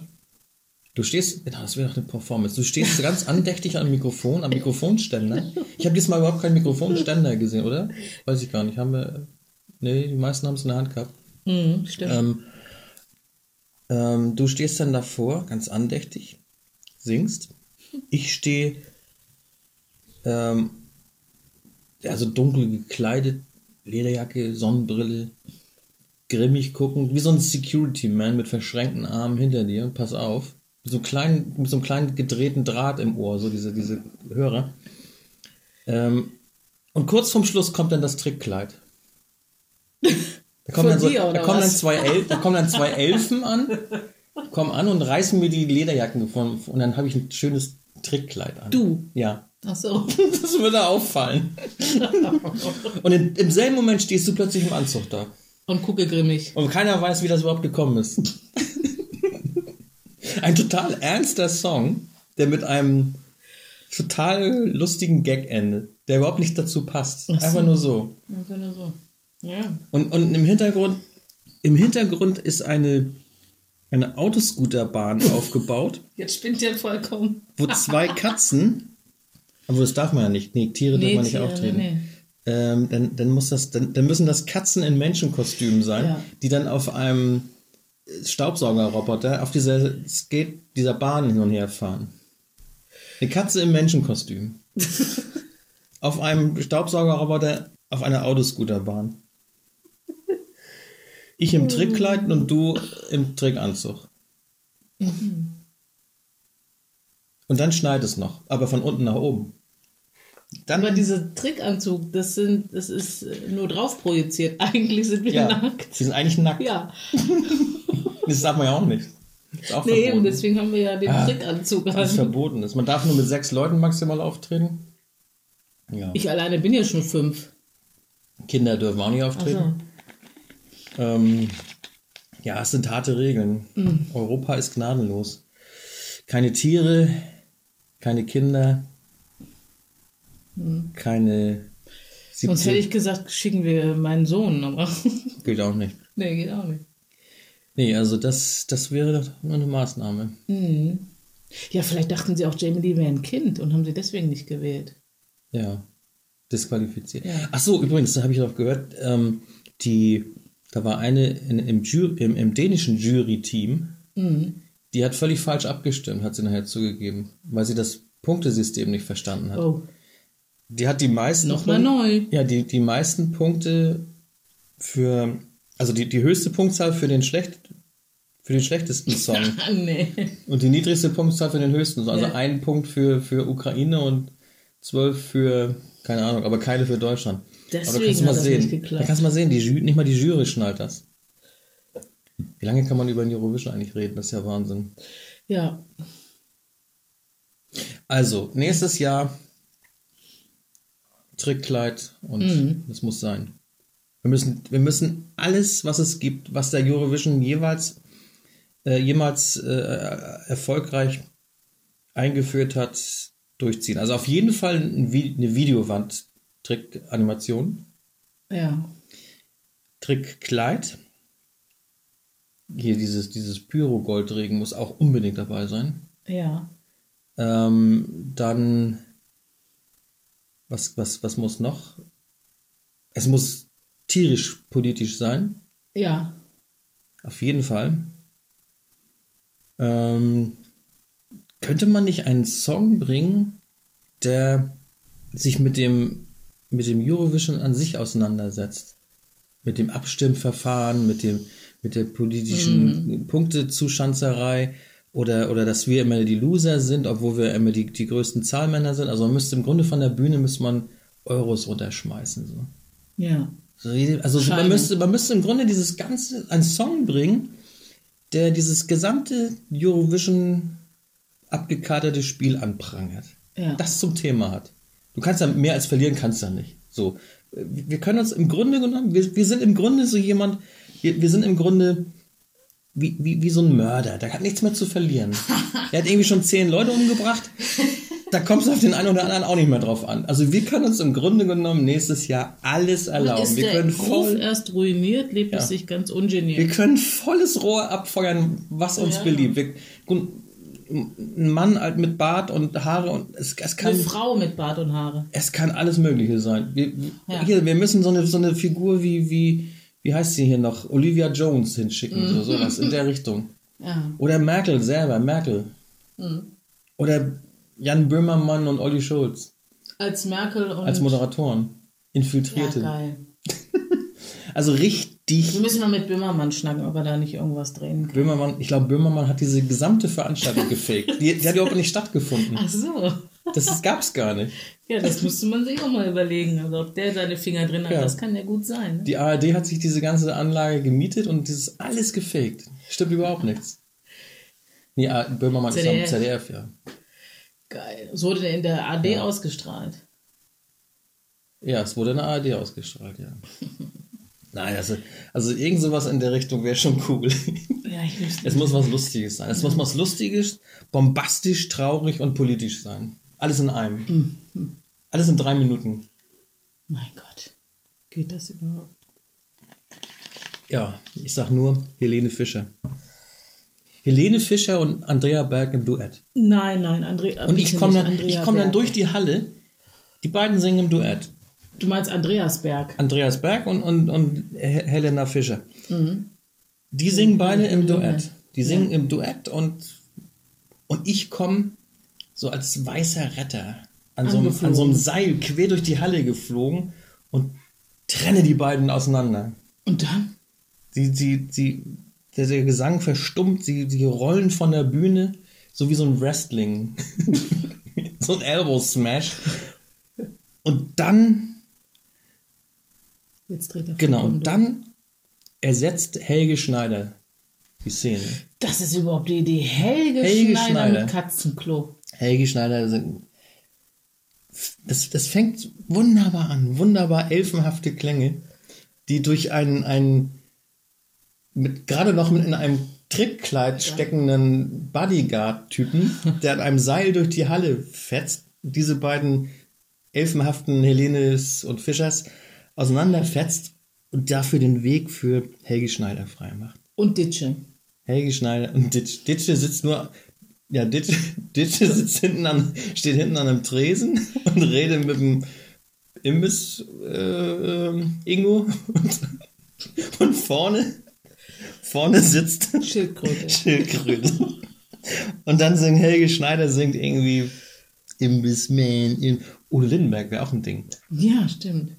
S1: Du stehst, genau, das wäre doch eine Performance. Du stehst ganz andächtig am Mikrofon, am Mikrofonständer. Ich habe diesmal überhaupt keinen Mikrofonständer gesehen, oder? Weiß ich gar nicht. Haben wir. Nee, die meisten haben es in der Hand gehabt.
S2: Mhm, stimmt.
S1: Ähm, ähm, du stehst dann davor, ganz andächtig, singst. Ich stehe, ähm, also dunkel gekleidet, Lederjacke, Sonnenbrille, grimmig gucken, wie so ein Security-Man mit verschränkten Armen hinter dir. Pass auf. Mit so, einem kleinen, mit so einem kleinen gedrehten Draht im Ohr, so diese, diese Hörer. Ähm, Und kurz vorm Schluss kommt dann das Trickkleid. Da kommen, dann, so, da, kommen dann zwei El da kommen dann zwei Elfen an, kommen an und reißen mir die Lederjacken von, und dann habe ich ein schönes Trickkleid an.
S2: Du?
S1: Ja.
S2: Ach so.
S1: Das würde auffallen. [LAUGHS] Und in, im selben Moment stehst du plötzlich im Anzug da.
S2: Und gucke grimmig.
S1: Und keiner weiß, wie das überhaupt gekommen ist. [LAUGHS] Ein total ernster Song, der mit einem total lustigen Gag endet, der überhaupt nicht dazu passt.
S2: So.
S1: Einfach nur so.
S2: Einfach nur so. Ja.
S1: Und, und im Hintergrund, im Hintergrund ist eine, eine Autoscooterbahn [LAUGHS] aufgebaut,
S2: Jetzt spinnt der vollkommen.
S1: wo zwei Katzen, [LAUGHS] aber das darf man ja nicht, nee, Tiere darf man nicht
S2: Tiere,
S1: auftreten.
S2: nee.
S1: Ähm, dann, dann, muss das, dann, dann müssen das Katzen in Menschenkostümen sein,
S2: Ja.
S1: die dann auf einem Staubsaugerroboter auf dieser Skate, dieser Bahn hin und her fahren. Eine Katze im Menschenkostüm. [LAUGHS] auf einem Staubsaugerroboter auf einer Autoscooterbahn. Ich im Trickkleid und du im Trickanzug. Und dann schneit es noch, aber von unten nach oben. Dann
S2: Aber dieser Trickanzug, das sind, das ist äh, nur drauf projiziert. [LAUGHS] Eigentlich sind wir
S1: ja,
S2: nackt.
S1: sie sind eigentlich nackt.
S2: Ja. [LAUGHS]
S1: Das darf man ja auch nicht. Ist auch
S2: Nee, eben,
S1: verboten.
S2: deswegen haben wir ja den Trickanzug
S1: Das ist
S2: an.
S1: verboten ist. Man darf nur mit sechs Leuten maximal auftreten. Ja.
S2: Ich alleine bin ja schon fünf.
S1: Kinder dürfen auch nicht auftreten. Ähm, ja, es sind harte Regeln.
S2: Mhm.
S1: Europa ist gnadenlos. Keine Tiere, keine Kinder, keine
S2: Sonst
S1: 17
S2: hätte ich gesagt, schicken wir meinen Sohn. Aber [LAUGHS]
S1: Geht auch nicht.
S2: nee, geht auch nicht.
S1: Nee, also das, das wäre doch nur eine Maßnahme.
S2: Ja, vielleicht dachten sie auch, Jamie Lee wäre ein Kind und haben sie deswegen nicht gewählt.
S1: Ja, disqualifiziert.
S2: Ja.
S1: Ach so, übrigens, da habe ich auch gehört, ähm, die, da war eine in, im, im, im dänischen Jury-Team,
S2: Mhm.
S1: die hat völlig falsch abgestimmt, hat sie nachher zugegeben, weil sie das Punktesystem nicht verstanden hat.
S2: Oh,
S1: Die hat die meisten
S2: Nochmal neu.
S1: Ja, die, die meisten Punkte für, also die, die höchste Punktzahl für den schlecht, für den schlechtesten [LAUGHS] Song
S2: nee.
S1: und die niedrigste Punktzahl für den höchsten. Also
S2: Ja.
S1: ein Punkt für, für Ukraine und zwölf für, keine Ahnung, aber keine für Deutschland. aber
S2: Deswegen
S1: da kannst du mal sehen. Da kannst du mal sehen, die Jury, nicht mal die Jury schnallt das. Wie lange kann man über den Eurovision eigentlich reden? Das ist ja Wahnsinn.
S2: Ja,
S1: Also, nächstes Jahr Trickkleid und
S2: Mhm.
S1: das muss sein. Wir müssen, wir müssen alles, was es gibt, was der Eurovision jeweils, äh, jemals äh, erfolgreich eingeführt hat, durchziehen. Also auf jeden Fall ein eine Videowand-Trick-Animation.
S2: ja.
S1: Trickkleid. Hier dieses, dieses Pyro-Goldregen muss auch unbedingt dabei sein.
S2: Ja.
S1: Ähm, dann, was, was, was muss noch? Es muss tierisch politisch sein,
S2: Ja.
S1: auf jeden Fall. Ähm, könnte man nicht einen Song bringen, der sich mit dem, mit dem Eurovision an sich auseinandersetzt? Mit dem Abstimmverfahren, mit dem, mit der politischen Punktezuschanzerei oder, oder dass wir immer die Loser sind, obwohl wir immer die, die größten Zahlmänner sind. Also man müsste im Grunde von der Bühne müsste man Euros runterschmeißen. So.
S2: Ja.
S1: So Also man müsste, man müsste im Grunde dieses ganze, einen Song bringen, der dieses gesamte Eurovision abgekaderte Spiel anprangert.
S2: Ja.
S1: Das zum Thema hat. Du kannst ja mehr als verlieren, kannst ja nicht. So. Wir können uns im Grunde genommen, wir, wir sind im Grunde so jemand, wir, wir sind im Grunde wie, wie, wie so ein Mörder, der hat nichts mehr zu verlieren. Der hat irgendwie schon zehn Leute umgebracht. Da kommst du auf den einen oder anderen auch nicht mehr drauf an. Also wir können uns im Grunde genommen nächstes Jahr alles erlauben.
S2: Ist
S1: Wir
S2: der
S1: können
S2: Ruf
S1: voll,
S2: erst ruiniert, lebt
S1: Ja.
S2: es sich ganz
S1: wir
S2: ungeniert.
S1: können volles Rohr abfeuern, was uns
S2: Ja.
S1: beliebt. Wir, gut, ein Mann halt mit Bart und Haare und es, es kann
S2: Eine Frau mit Bart und Haare.
S1: es kann alles Mögliche sein. Wir,
S2: Ja.
S1: hier, wir müssen so eine, so eine Figur wie, wie, wie heißt sie hier noch? Olivia Jones hinschicken, so, sowas in der Richtung. [LAUGHS]
S2: Ja.
S1: Oder Merkel selber, Merkel. Oder Jan Böhmermann und Olli Schulz
S2: Als Merkel und.
S1: als Moderatoren.
S2: ja,
S1: Infiltrierte.
S2: geil. [LAUGHS]
S1: also
S2: Wir
S1: richtig.
S2: müssen mal mit Böhmermann schnacken, ob er da nicht irgendwas drehen kann.
S1: Böhmermann, ich glaube, Böhmermann hat diese gesamte Veranstaltung gefaked. Die, die hat überhaupt nicht stattgefunden.
S2: Ach so.
S1: Das gab es gar nicht.
S2: Ja, das müsste man sich auch mal überlegen. Also ob der seine Finger drin hat,
S1: Ja.
S2: das kann ja gut sein. Ne?
S1: Die ARD hat sich diese ganze Anlage gemietet und das ist alles gefaked. Stimmt überhaupt nichts. Nee, Böhmermann ist am
S2: ZDF.
S1: ZDF, ja.
S2: Geil. Es wurde in der AD ausgestrahlt.
S1: Ja, es wurde in der ARD ausgestrahlt, ja. [LAUGHS] Nein, also, also irgend sowas in der Richtung wäre schon cool. [LAUGHS]
S2: Ja, ich
S1: Es muss was Lustiges sein. Es muss was Lustiges, bombastisch, traurig und politisch sein. Alles in einem. Alles in drei Minuten.
S2: Mein Gott. Geht das überhaupt?
S1: Ja, ich sag nur Helene Fischer. Helene Fischer und Andrea Berg im Duett.
S2: Nein, nein, Andrea.
S1: Und ich komme dann, ich komm dann
S2: Berg.
S1: durch die Halle. Die beiden singen im Duett.
S2: Du meinst Andreasberg.
S1: Andreas Berg und, und, und He- Helena Fischer. Die singen beide im Duett. Die singen im Duett und, und ich komme so als weißer Retter an so, einem, an so einem Seil quer durch die Halle geflogen und trenne die beiden auseinander.
S2: Und dann?
S1: Sie, sie, sie, der, der Gesang verstummt, sie, sie rollen von der Bühne, so wie so ein Wrestling. [LAUGHS] so ein Elbow Smash. Und dann
S2: Jetzt dreht er
S1: Genau, und dann ersetzt Helge Schneider die Szene.
S2: Das ist überhaupt die Idee. Helge,
S1: Helge
S2: Schneider,
S1: Schneider.
S2: mit Katzenklo.
S1: Helge Schneider, sind- das, das fängt wunderbar an, wunderbar elfenhafte Klänge, die durch einen, einen mit, gerade noch mit in einem Trickkleid steckenden Bodyguard-Typen, [LAUGHS] der an einem Seil durch die Halle fetzt, diese beiden elfenhaften Helenes und Fischers auseinanderfetzt und dafür den Weg für Helge Schneider freimacht.
S2: Und Ditsche.
S1: Helge Schneider und Ditch. Ditsche sitzt nur, ja, Ditsche, Ditsche sitzt hinten an, steht hinten an einem Tresen und redet mit dem Imbiss äh, ähm, Ingo und, und vorne, vorne sitzt
S2: Schildkröte.
S1: Schildkröte. Und dann singt Helge Schneider singt irgendwie Imbissman. In Udo Lindenberg wäre auch ein Ding.
S2: ja, stimmt.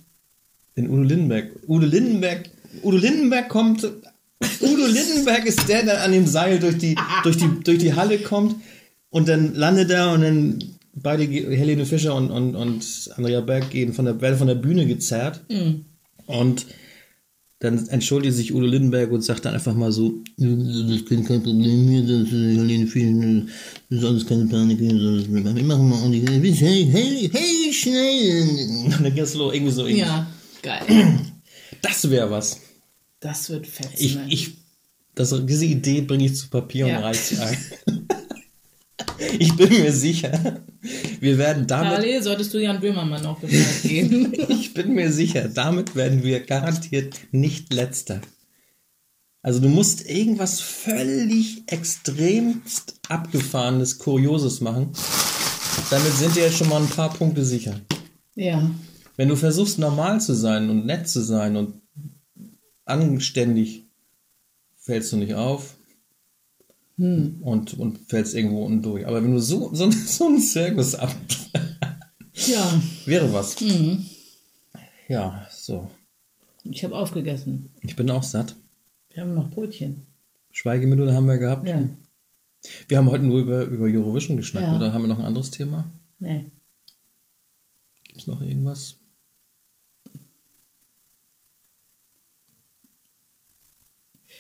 S1: In Udo Lindenberg. Udo Lindenberg. Udo Lindenberg kommt. Udo Lindenberg ist der, der an dem Seil durch die, durch die, durch die Halle kommt und dann landet er und dann beide, Helene Fischer und, und, und Andrea Berg gehen von der, werden von der Bühne gezerrt. Und dann entschuldigt sich Udo Lindenberg und sagt dann einfach mal so, das kann kein Problem hier, das ist Helene Fischer, das ist alles keine Panik, wir machen mal ordentlich, hey, hey, hey, schnell. Und dann geht's los, irgendwie so.
S2: Ja, geil.
S1: Das wäre was.
S2: Das wird fett.
S1: Ich, ich, das, diese Idee bringe ich zu Papier
S2: Ja.
S1: und reiche sie ein. [LAUGHS] ich bin mir sicher, wir werden damit,
S2: Parallel solltest du Jan Böhmermann auch Bescheid geben. [LAUGHS]
S1: ich bin mir sicher, damit werden wir garantiert nicht letzter. Also du musst irgendwas völlig extremst abgefahrenes, kurioses machen. Damit sind dir jetzt schon mal ein paar Punkte sicher.
S2: ja.
S1: Wenn du versuchst, normal zu sein und nett zu sein und anständig, fällst du nicht auf und, und fällst irgendwo unten durch. Aber wenn du so, so, [LAUGHS] so einen Zirkus ab,
S2: Ja,
S1: wäre was. Ja, so.
S2: ich habe aufgegessen.
S1: Ich bin auch satt.
S2: Wir haben noch Brötchen.
S1: Schweigeminute haben wir gehabt.
S2: Ja.
S1: Wir haben heute nur über, über Eurovision geschnackt,
S2: Ja.
S1: oder haben wir noch ein anderes Thema?
S2: Nee.
S1: Gibt es noch irgendwas?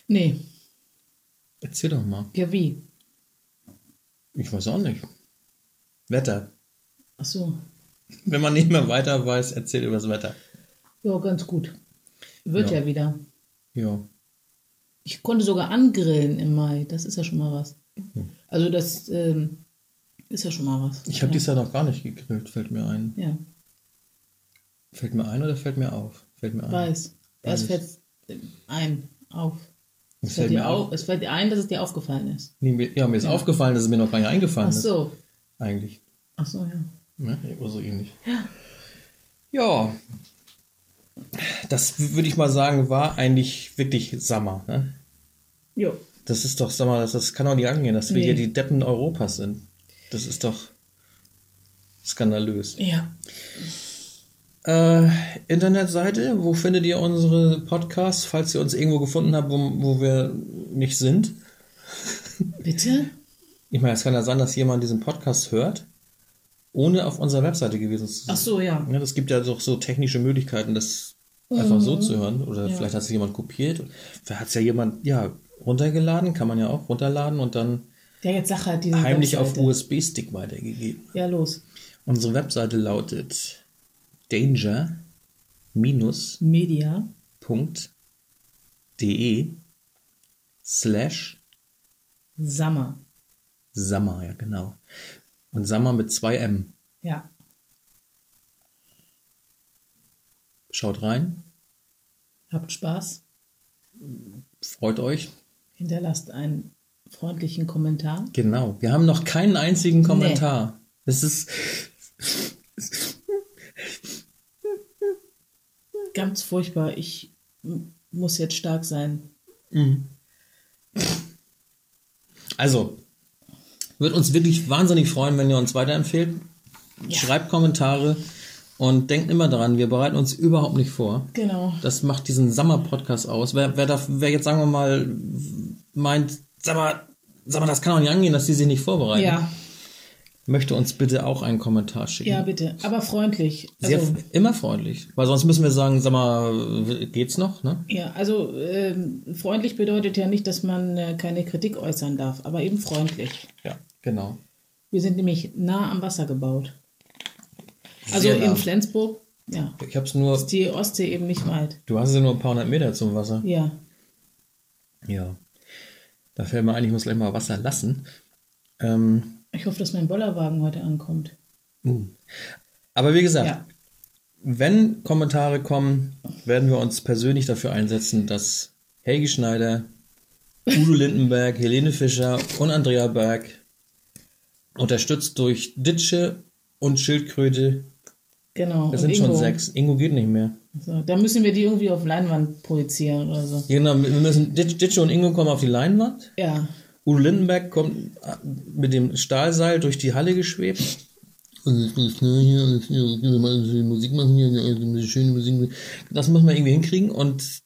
S2: Nee.
S1: Erzähl doch mal.
S2: Ja, wie?
S1: Ich weiß auch nicht. Wetter.
S2: Ach so.
S1: Wenn man nicht mehr weiter weiß, erzähl über das Wetter.
S2: Ja, ganz gut. Wird
S1: Ja.
S2: ja, wieder.
S1: Ja.
S2: Ich konnte sogar angrillen im Mai. Das ist ja schon mal was. Also das ähm, ist ja schon mal was.
S1: Ich habe
S2: ja.
S1: dieses Jahr noch gar nicht gegrillt, fällt mir ein.
S2: Ja,
S1: Fällt mir ein oder fällt mir auf? Fällt mir ein.
S2: weiß. Es fällt ein, auf.
S1: Es fällt mir
S2: auf, es fällt dir ein, dass es dir aufgefallen ist.
S1: Nee, mir, ja, mir ist aufgefallen, dass es mir noch gar nicht eingefallen
S2: Ach so.
S1: ist. Eigentlich.
S2: Ach so, ja.
S1: Ne? Oder so ähnlich. Ja. Das würde ich mal sagen, war eigentlich wirklich Sommer. Ne?
S2: Jo.
S1: Das ist doch, sag mal, das, das kann doch nicht angehen, dass wir
S2: Nee.
S1: hier die Deppen Europas sind. Das ist doch skandalös.
S2: Ja.
S1: Äh, Internetseite, wo findet ihr unsere Podcasts, falls ihr uns irgendwo gefunden habt, wo, wo wir nicht sind?
S2: Bitte?
S1: Ich meine, es kann ja sein, dass jemand diesen Podcast hört ohne auf unserer Webseite gewesen zu sein.
S2: Ach so, ja.
S1: Ja, das gibt ja doch so technische Möglichkeiten, das einfach so zu hören. Oder
S2: Mhm. Ja.
S1: vielleicht hat es jemand kopiert. Vielleicht hat es ja jemand, ja, runtergeladen, kann man ja auch runterladen und dann
S2: Ja, jetzt sag halt diese
S1: heimlich auf
S2: Webseite.
S1: USB-Stick weitergegeben.
S2: Ja, los.
S1: Unsere Webseite lautet danger-punkt.de
S2: Media.
S1: slash
S2: Summer.
S1: Summer, ja genau. Und Summer mit zwei M.
S2: Ja.
S1: Schaut rein,
S2: Habt Spaß.
S1: freut euch.
S2: Hinterlasst einen freundlichen Kommentar.
S1: Genau. Wir haben noch keinen einzigen Kommentar. Das ist,
S2: Ganz furchtbar. Ich muss jetzt stark sein.
S1: also, wird uns wirklich wahnsinnig freuen, wenn ihr uns weiterempfehlt. Schreibt Kommentare und denkt immer daran, wir bereiten uns überhaupt nicht vor.
S2: Genau.
S1: Das macht diesen Sommer-Podcast aus. Wer, wer, da, wer jetzt, sagen wir mal, meint, sag mal, sag mal, das kann doch nicht angehen, dass die sich nicht vorbereiten,
S2: Ja,
S1: möchte uns bitte auch einen Kommentar schicken.
S2: ja, bitte. Aber freundlich.
S1: Sehr,
S2: Also,
S1: immer freundlich. Weil sonst müssen wir sagen, sag mal, geht's noch? Ne?
S2: ja, also ähm, freundlich bedeutet ja nicht, dass man äh, keine Kritik äußern darf, aber eben freundlich.
S1: Ja, genau.
S2: Wir sind nämlich nah am Wasser gebaut. Also
S1: Sehr nah.
S2: in Flensburg, ja,
S1: Ich hab's nur,
S2: ist die Ostsee eben nicht weit.
S1: du hast ja nur ein paar hundert Meter zum Wasser.
S2: Ja,
S1: Ja. Da fällt mir ein, ich muss gleich mal Wasser lassen. Ähm,
S2: ich hoffe, dass mein Bollerwagen heute ankommt.
S1: aber wie gesagt,
S2: Ja,
S1: wenn Kommentare kommen, werden wir uns persönlich dafür einsetzen, dass Helgi Schneider, Udo [LAUGHS] Lindenberg, Helene Fischer und Andrea Berg, unterstützt durch Ditsche und Schildkröte,
S2: genau.
S1: das sind schon
S2: Ingo.
S1: sechs. Ingo geht nicht mehr.
S2: So, da müssen wir die irgendwie auf Leinwand projizieren oder so.
S1: Genau, wir müssen, Ditsch- Ditsche und Ingo kommen auf die Leinwand.
S2: Ja,
S1: Udo Lindenberg kommt äh, mit dem Stahlseil durch die Halle geschwebt. Ich bin schnell hier will mal Musik machen hier, eine schöne Musik. Das müssen wir irgendwie hinkriegen und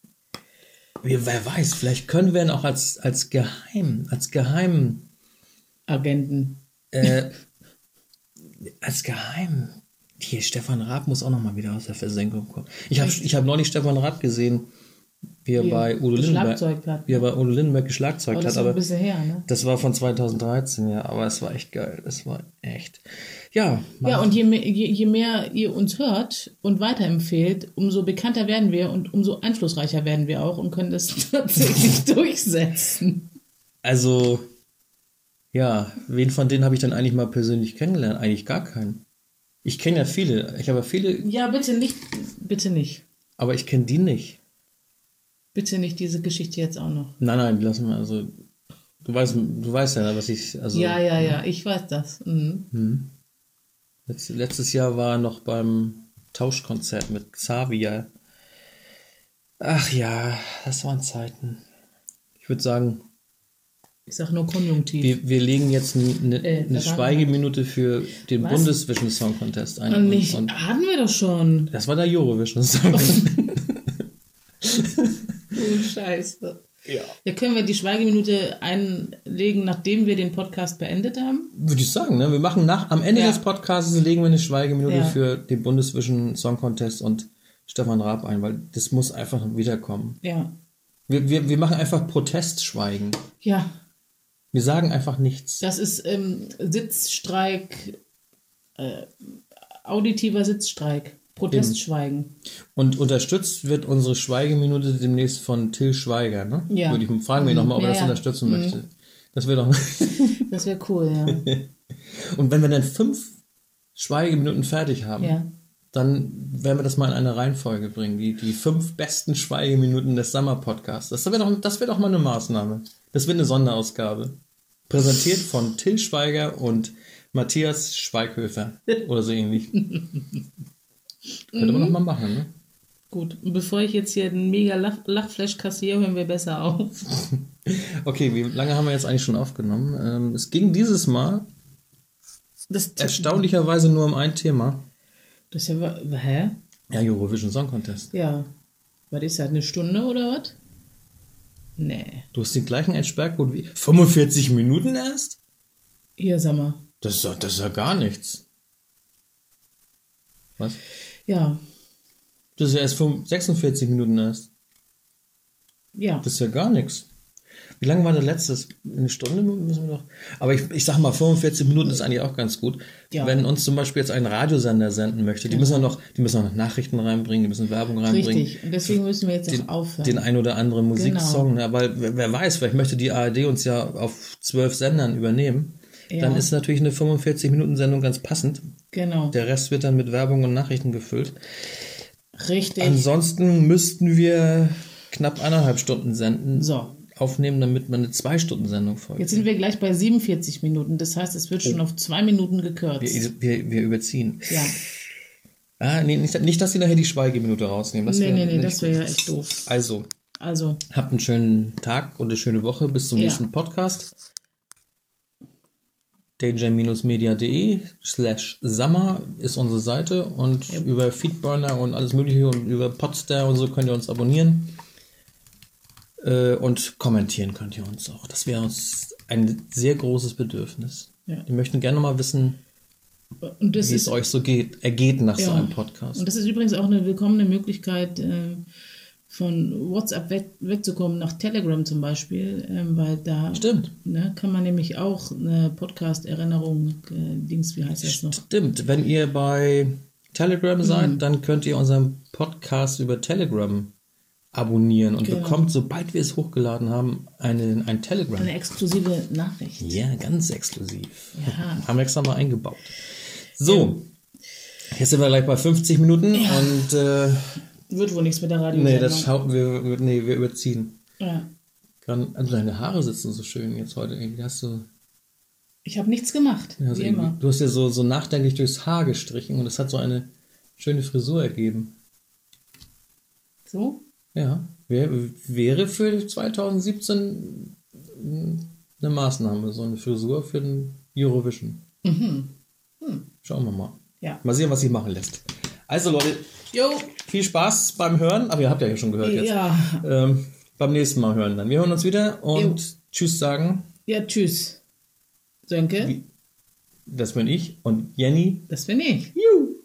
S1: wer weiß, vielleicht können wir ihn auch als, als Geheim, als Geheim,
S2: Agenten.
S1: äh, [LAUGHS] als Geheim. Hier, Stefan Raab muss auch noch mal wieder aus der Versenkung kommen. Ich habe ich hab neulich Stefan Raab gesehen, wie er bei Udo Lindenberg,
S2: geschlagzeugt hat.
S1: wie er bei Udo Lindenberg geschlagzeugt hat. Aber
S2: her, ne?
S1: das war von 2013, ja, aber es war echt geil. Es war echt. Ja,
S2: Ja, und je mehr, je, je mehr ihr uns hört und weiterempfehlt, umso bekannter werden wir und umso einflussreicher werden wir auch und können das [LAUGHS] tatsächlich [LAUGHS] durchsetzen.
S1: also, ja, wen von denen habe ich dann eigentlich mal persönlich kennengelernt? Eigentlich gar keinen. Ich kenne ja viele. Ich habe ja viele,
S2: Ja, bitte nicht, bitte nicht.
S1: aber ich kenne die nicht.
S2: Bitte nicht diese Geschichte jetzt auch noch.
S1: Nein, nein, lass mal. Also, du weißt, du weißt ja, was ich. Also,
S2: Ja, ja, ja, ich weiß das. Mhm.
S1: Letzt, letztes Jahr war er noch beim Tauschkonzert mit Xavier. Ach ja, das waren Zeiten. Ich würde sagen,
S2: Ich sag nur Konjunktiv.
S1: wir, wir legen jetzt eine,
S2: Äh,
S1: eine. Schweigeminute für den? Bundesvision Song Contest ein.
S2: Und nicht,
S1: Und,
S2: hatten wir doch schon.
S1: das war der Eurovision Song Contest. [LAUGHS]
S2: Scheiße.
S1: ja.
S2: Ja, können wir die Schweigeminute einlegen, nachdem wir den Podcast beendet haben?
S1: Würde ich sagen, ne? Wir machen nach, am Ende
S2: Ja.
S1: des Podcasts legen wir eine Schweigeminute
S2: Ja.
S1: für den Bundesvision Song Contest und Stefan Raab ein, weil das muss einfach wiederkommen.
S2: Ja.
S1: Wir, wir, wir machen einfach Protestschweigen.
S2: Ja,
S1: Wir sagen einfach nichts.
S2: das ist ähm, Sitzstreik, äh, auditiver Sitzstreik, Protestschweigen.
S1: Und unterstützt wird unsere Schweigeminute demnächst von Till Schweiger, ne?
S2: Ja.
S1: Würde ich fragen wir nochmal, ob er
S2: Ja,
S1: das
S2: ja. Mhm.
S1: unterstützen möchte. Das wäre doch. [LAUGHS]
S2: Das wäre cool, ja. [LAUGHS]
S1: Und wenn wir dann fünf Schweigeminuten fertig haben,
S2: ja.
S1: dann werden wir das mal in eine Reihenfolge bringen. Die, die fünf besten Schweigeminuten des Sommer-Podcasts. Das wäre doch, das wäre doch mal eine Maßnahme. Das wird eine Sonderausgabe. Präsentiert von Till Schweiger und Matthias Schweighöfer. Oder so ähnlich. [LAUGHS] Könnte man noch mal machen, ne?
S2: Gut, bevor ich jetzt hier einen mega Lach Lachflash kassiere, hören wir besser auf. [LAUGHS]
S1: Okay, wie lange haben wir jetzt eigentlich schon aufgenommen? Ähm, es ging dieses Mal
S2: Das,
S1: erstaunlicherweise nur um ein Thema.
S2: das ist ja, hä?
S1: Ja, Eurovision Song Contest.
S2: Ja. Was ist das, eine Stunde oder was? Nee.
S1: Du hast den gleichen Bergboot wie 45 Minuten erst?
S2: Hier, sag mal.
S1: Das ist, ja- das ist ja gar nichts. Was?
S2: Ja,
S1: Das ist ja erst 45 46 Minuten erst.
S2: ja.
S1: Das ist ja gar nichts. Wie lange war der letzte? Eine Stunde müssen wir noch. Aber ich, ich sag mal, 45 Minuten ist eigentlich auch ganz gut.
S2: Ja.
S1: Wenn uns zum Beispiel jetzt ein Radiosender senden möchte, die müssen auch noch, die müssen auch noch Nachrichten reinbringen, die müssen Werbung reinbringen.
S2: Richtig. Und deswegen müssen wir jetzt
S1: Den,
S2: auch aufhören.
S1: den ein oder anderen Musiksong,
S2: Genau.
S1: ja, weil wer, wer weiß, vielleicht möchte die ARD uns ja auf zwölf Sendern übernehmen.
S2: Ja.
S1: Dann ist natürlich eine 45-Minuten-Sendung ganz passend.
S2: genau.
S1: Der Rest wird dann mit Werbung und Nachrichten gefüllt.
S2: Richtig.
S1: Ansonsten müssten wir knapp eineinhalb Stunden senden,
S2: So.
S1: aufnehmen, damit man eine Zwei-Stunden-Sendung folgt.
S2: Jetzt sind wir gleich bei 47 Minuten. Das heißt, es wird schon auf zwei Minuten gekürzt.
S1: wir, wir, wir überziehen.
S2: ja.
S1: Ah, nee, nicht, nicht, dass sie nachher die Schweigeminute rausnehmen. Das
S2: Nee,
S1: wär
S2: nee, nee, das wäre ja echt doof.
S1: Also,
S2: Also,
S1: habt einen schönen Tag und eine schöne Woche. Bis zum
S2: Ja.
S1: nächsten Podcast. danger-media.de slash Summer ist unsere Seite und über Feedburner und alles mögliche und über Podstar und so könnt ihr uns abonnieren äh, und kommentieren könnt ihr uns auch. Das wäre uns ein sehr großes Bedürfnis.
S2: Ja.
S1: Wir möchten gerne mal wissen, wie es
S2: ist
S1: euch so geht, ergeht nach so
S2: Ja.
S1: einem Podcast.
S2: Und das ist übrigens auch eine willkommene Möglichkeit, ähm, von WhatsApp weg, wegzukommen nach Telegram zum Beispiel, ähm, weil da
S1: Stimmt.
S2: ne, kann man nämlich auch eine Podcast-Erinnerung, äh, Dings, wie heißt das noch?
S1: Stimmt, wenn ihr bei Telegram seid, dann könnt ihr unseren Podcast über Telegram abonnieren und
S2: Genau.
S1: bekommt, sobald wir es hochgeladen haben, eine, ein Telegram.
S2: Eine exklusive Nachricht.
S1: Ja, ganz exklusiv.
S2: Ja. [LAUGHS]
S1: Haben wir extra mal eingebaut. So, jetzt sind wir gleich bei 50 Minuten
S2: Ja.
S1: und äh,
S2: Wird wohl nichts mit der Radio.
S1: nee, das schauen wir, nee, wir überziehen.
S2: ja.
S1: Kann, also deine Haare sitzen so schön jetzt heute irgendwie. Hast du,
S2: Ich habe nichts gemacht,
S1: also
S2: wie immer.
S1: du hast ja so, so nachdenklich durchs Haar gestrichen und es hat so eine schöne Frisur ergeben.
S2: So?
S1: Ja, wär, wäre für 2017 eine Maßnahme, so eine Frisur für den Eurovision. Schauen wir mal.
S2: Ja.
S1: Mal sehen, was sich machen lässt. Also Leute,
S2: Jo,
S1: viel Spaß beim Hören. Aber ihr habt ja schon gehört jetzt.
S2: ja.
S1: Ähm, beim nächsten Mal hören dann. Wir hören uns wieder und
S2: Jo.
S1: Tschüss sagen.
S2: Ja, tschüss. Sönke,
S1: Das bin ich und Jenny.
S2: das bin ich.
S1: Juhu.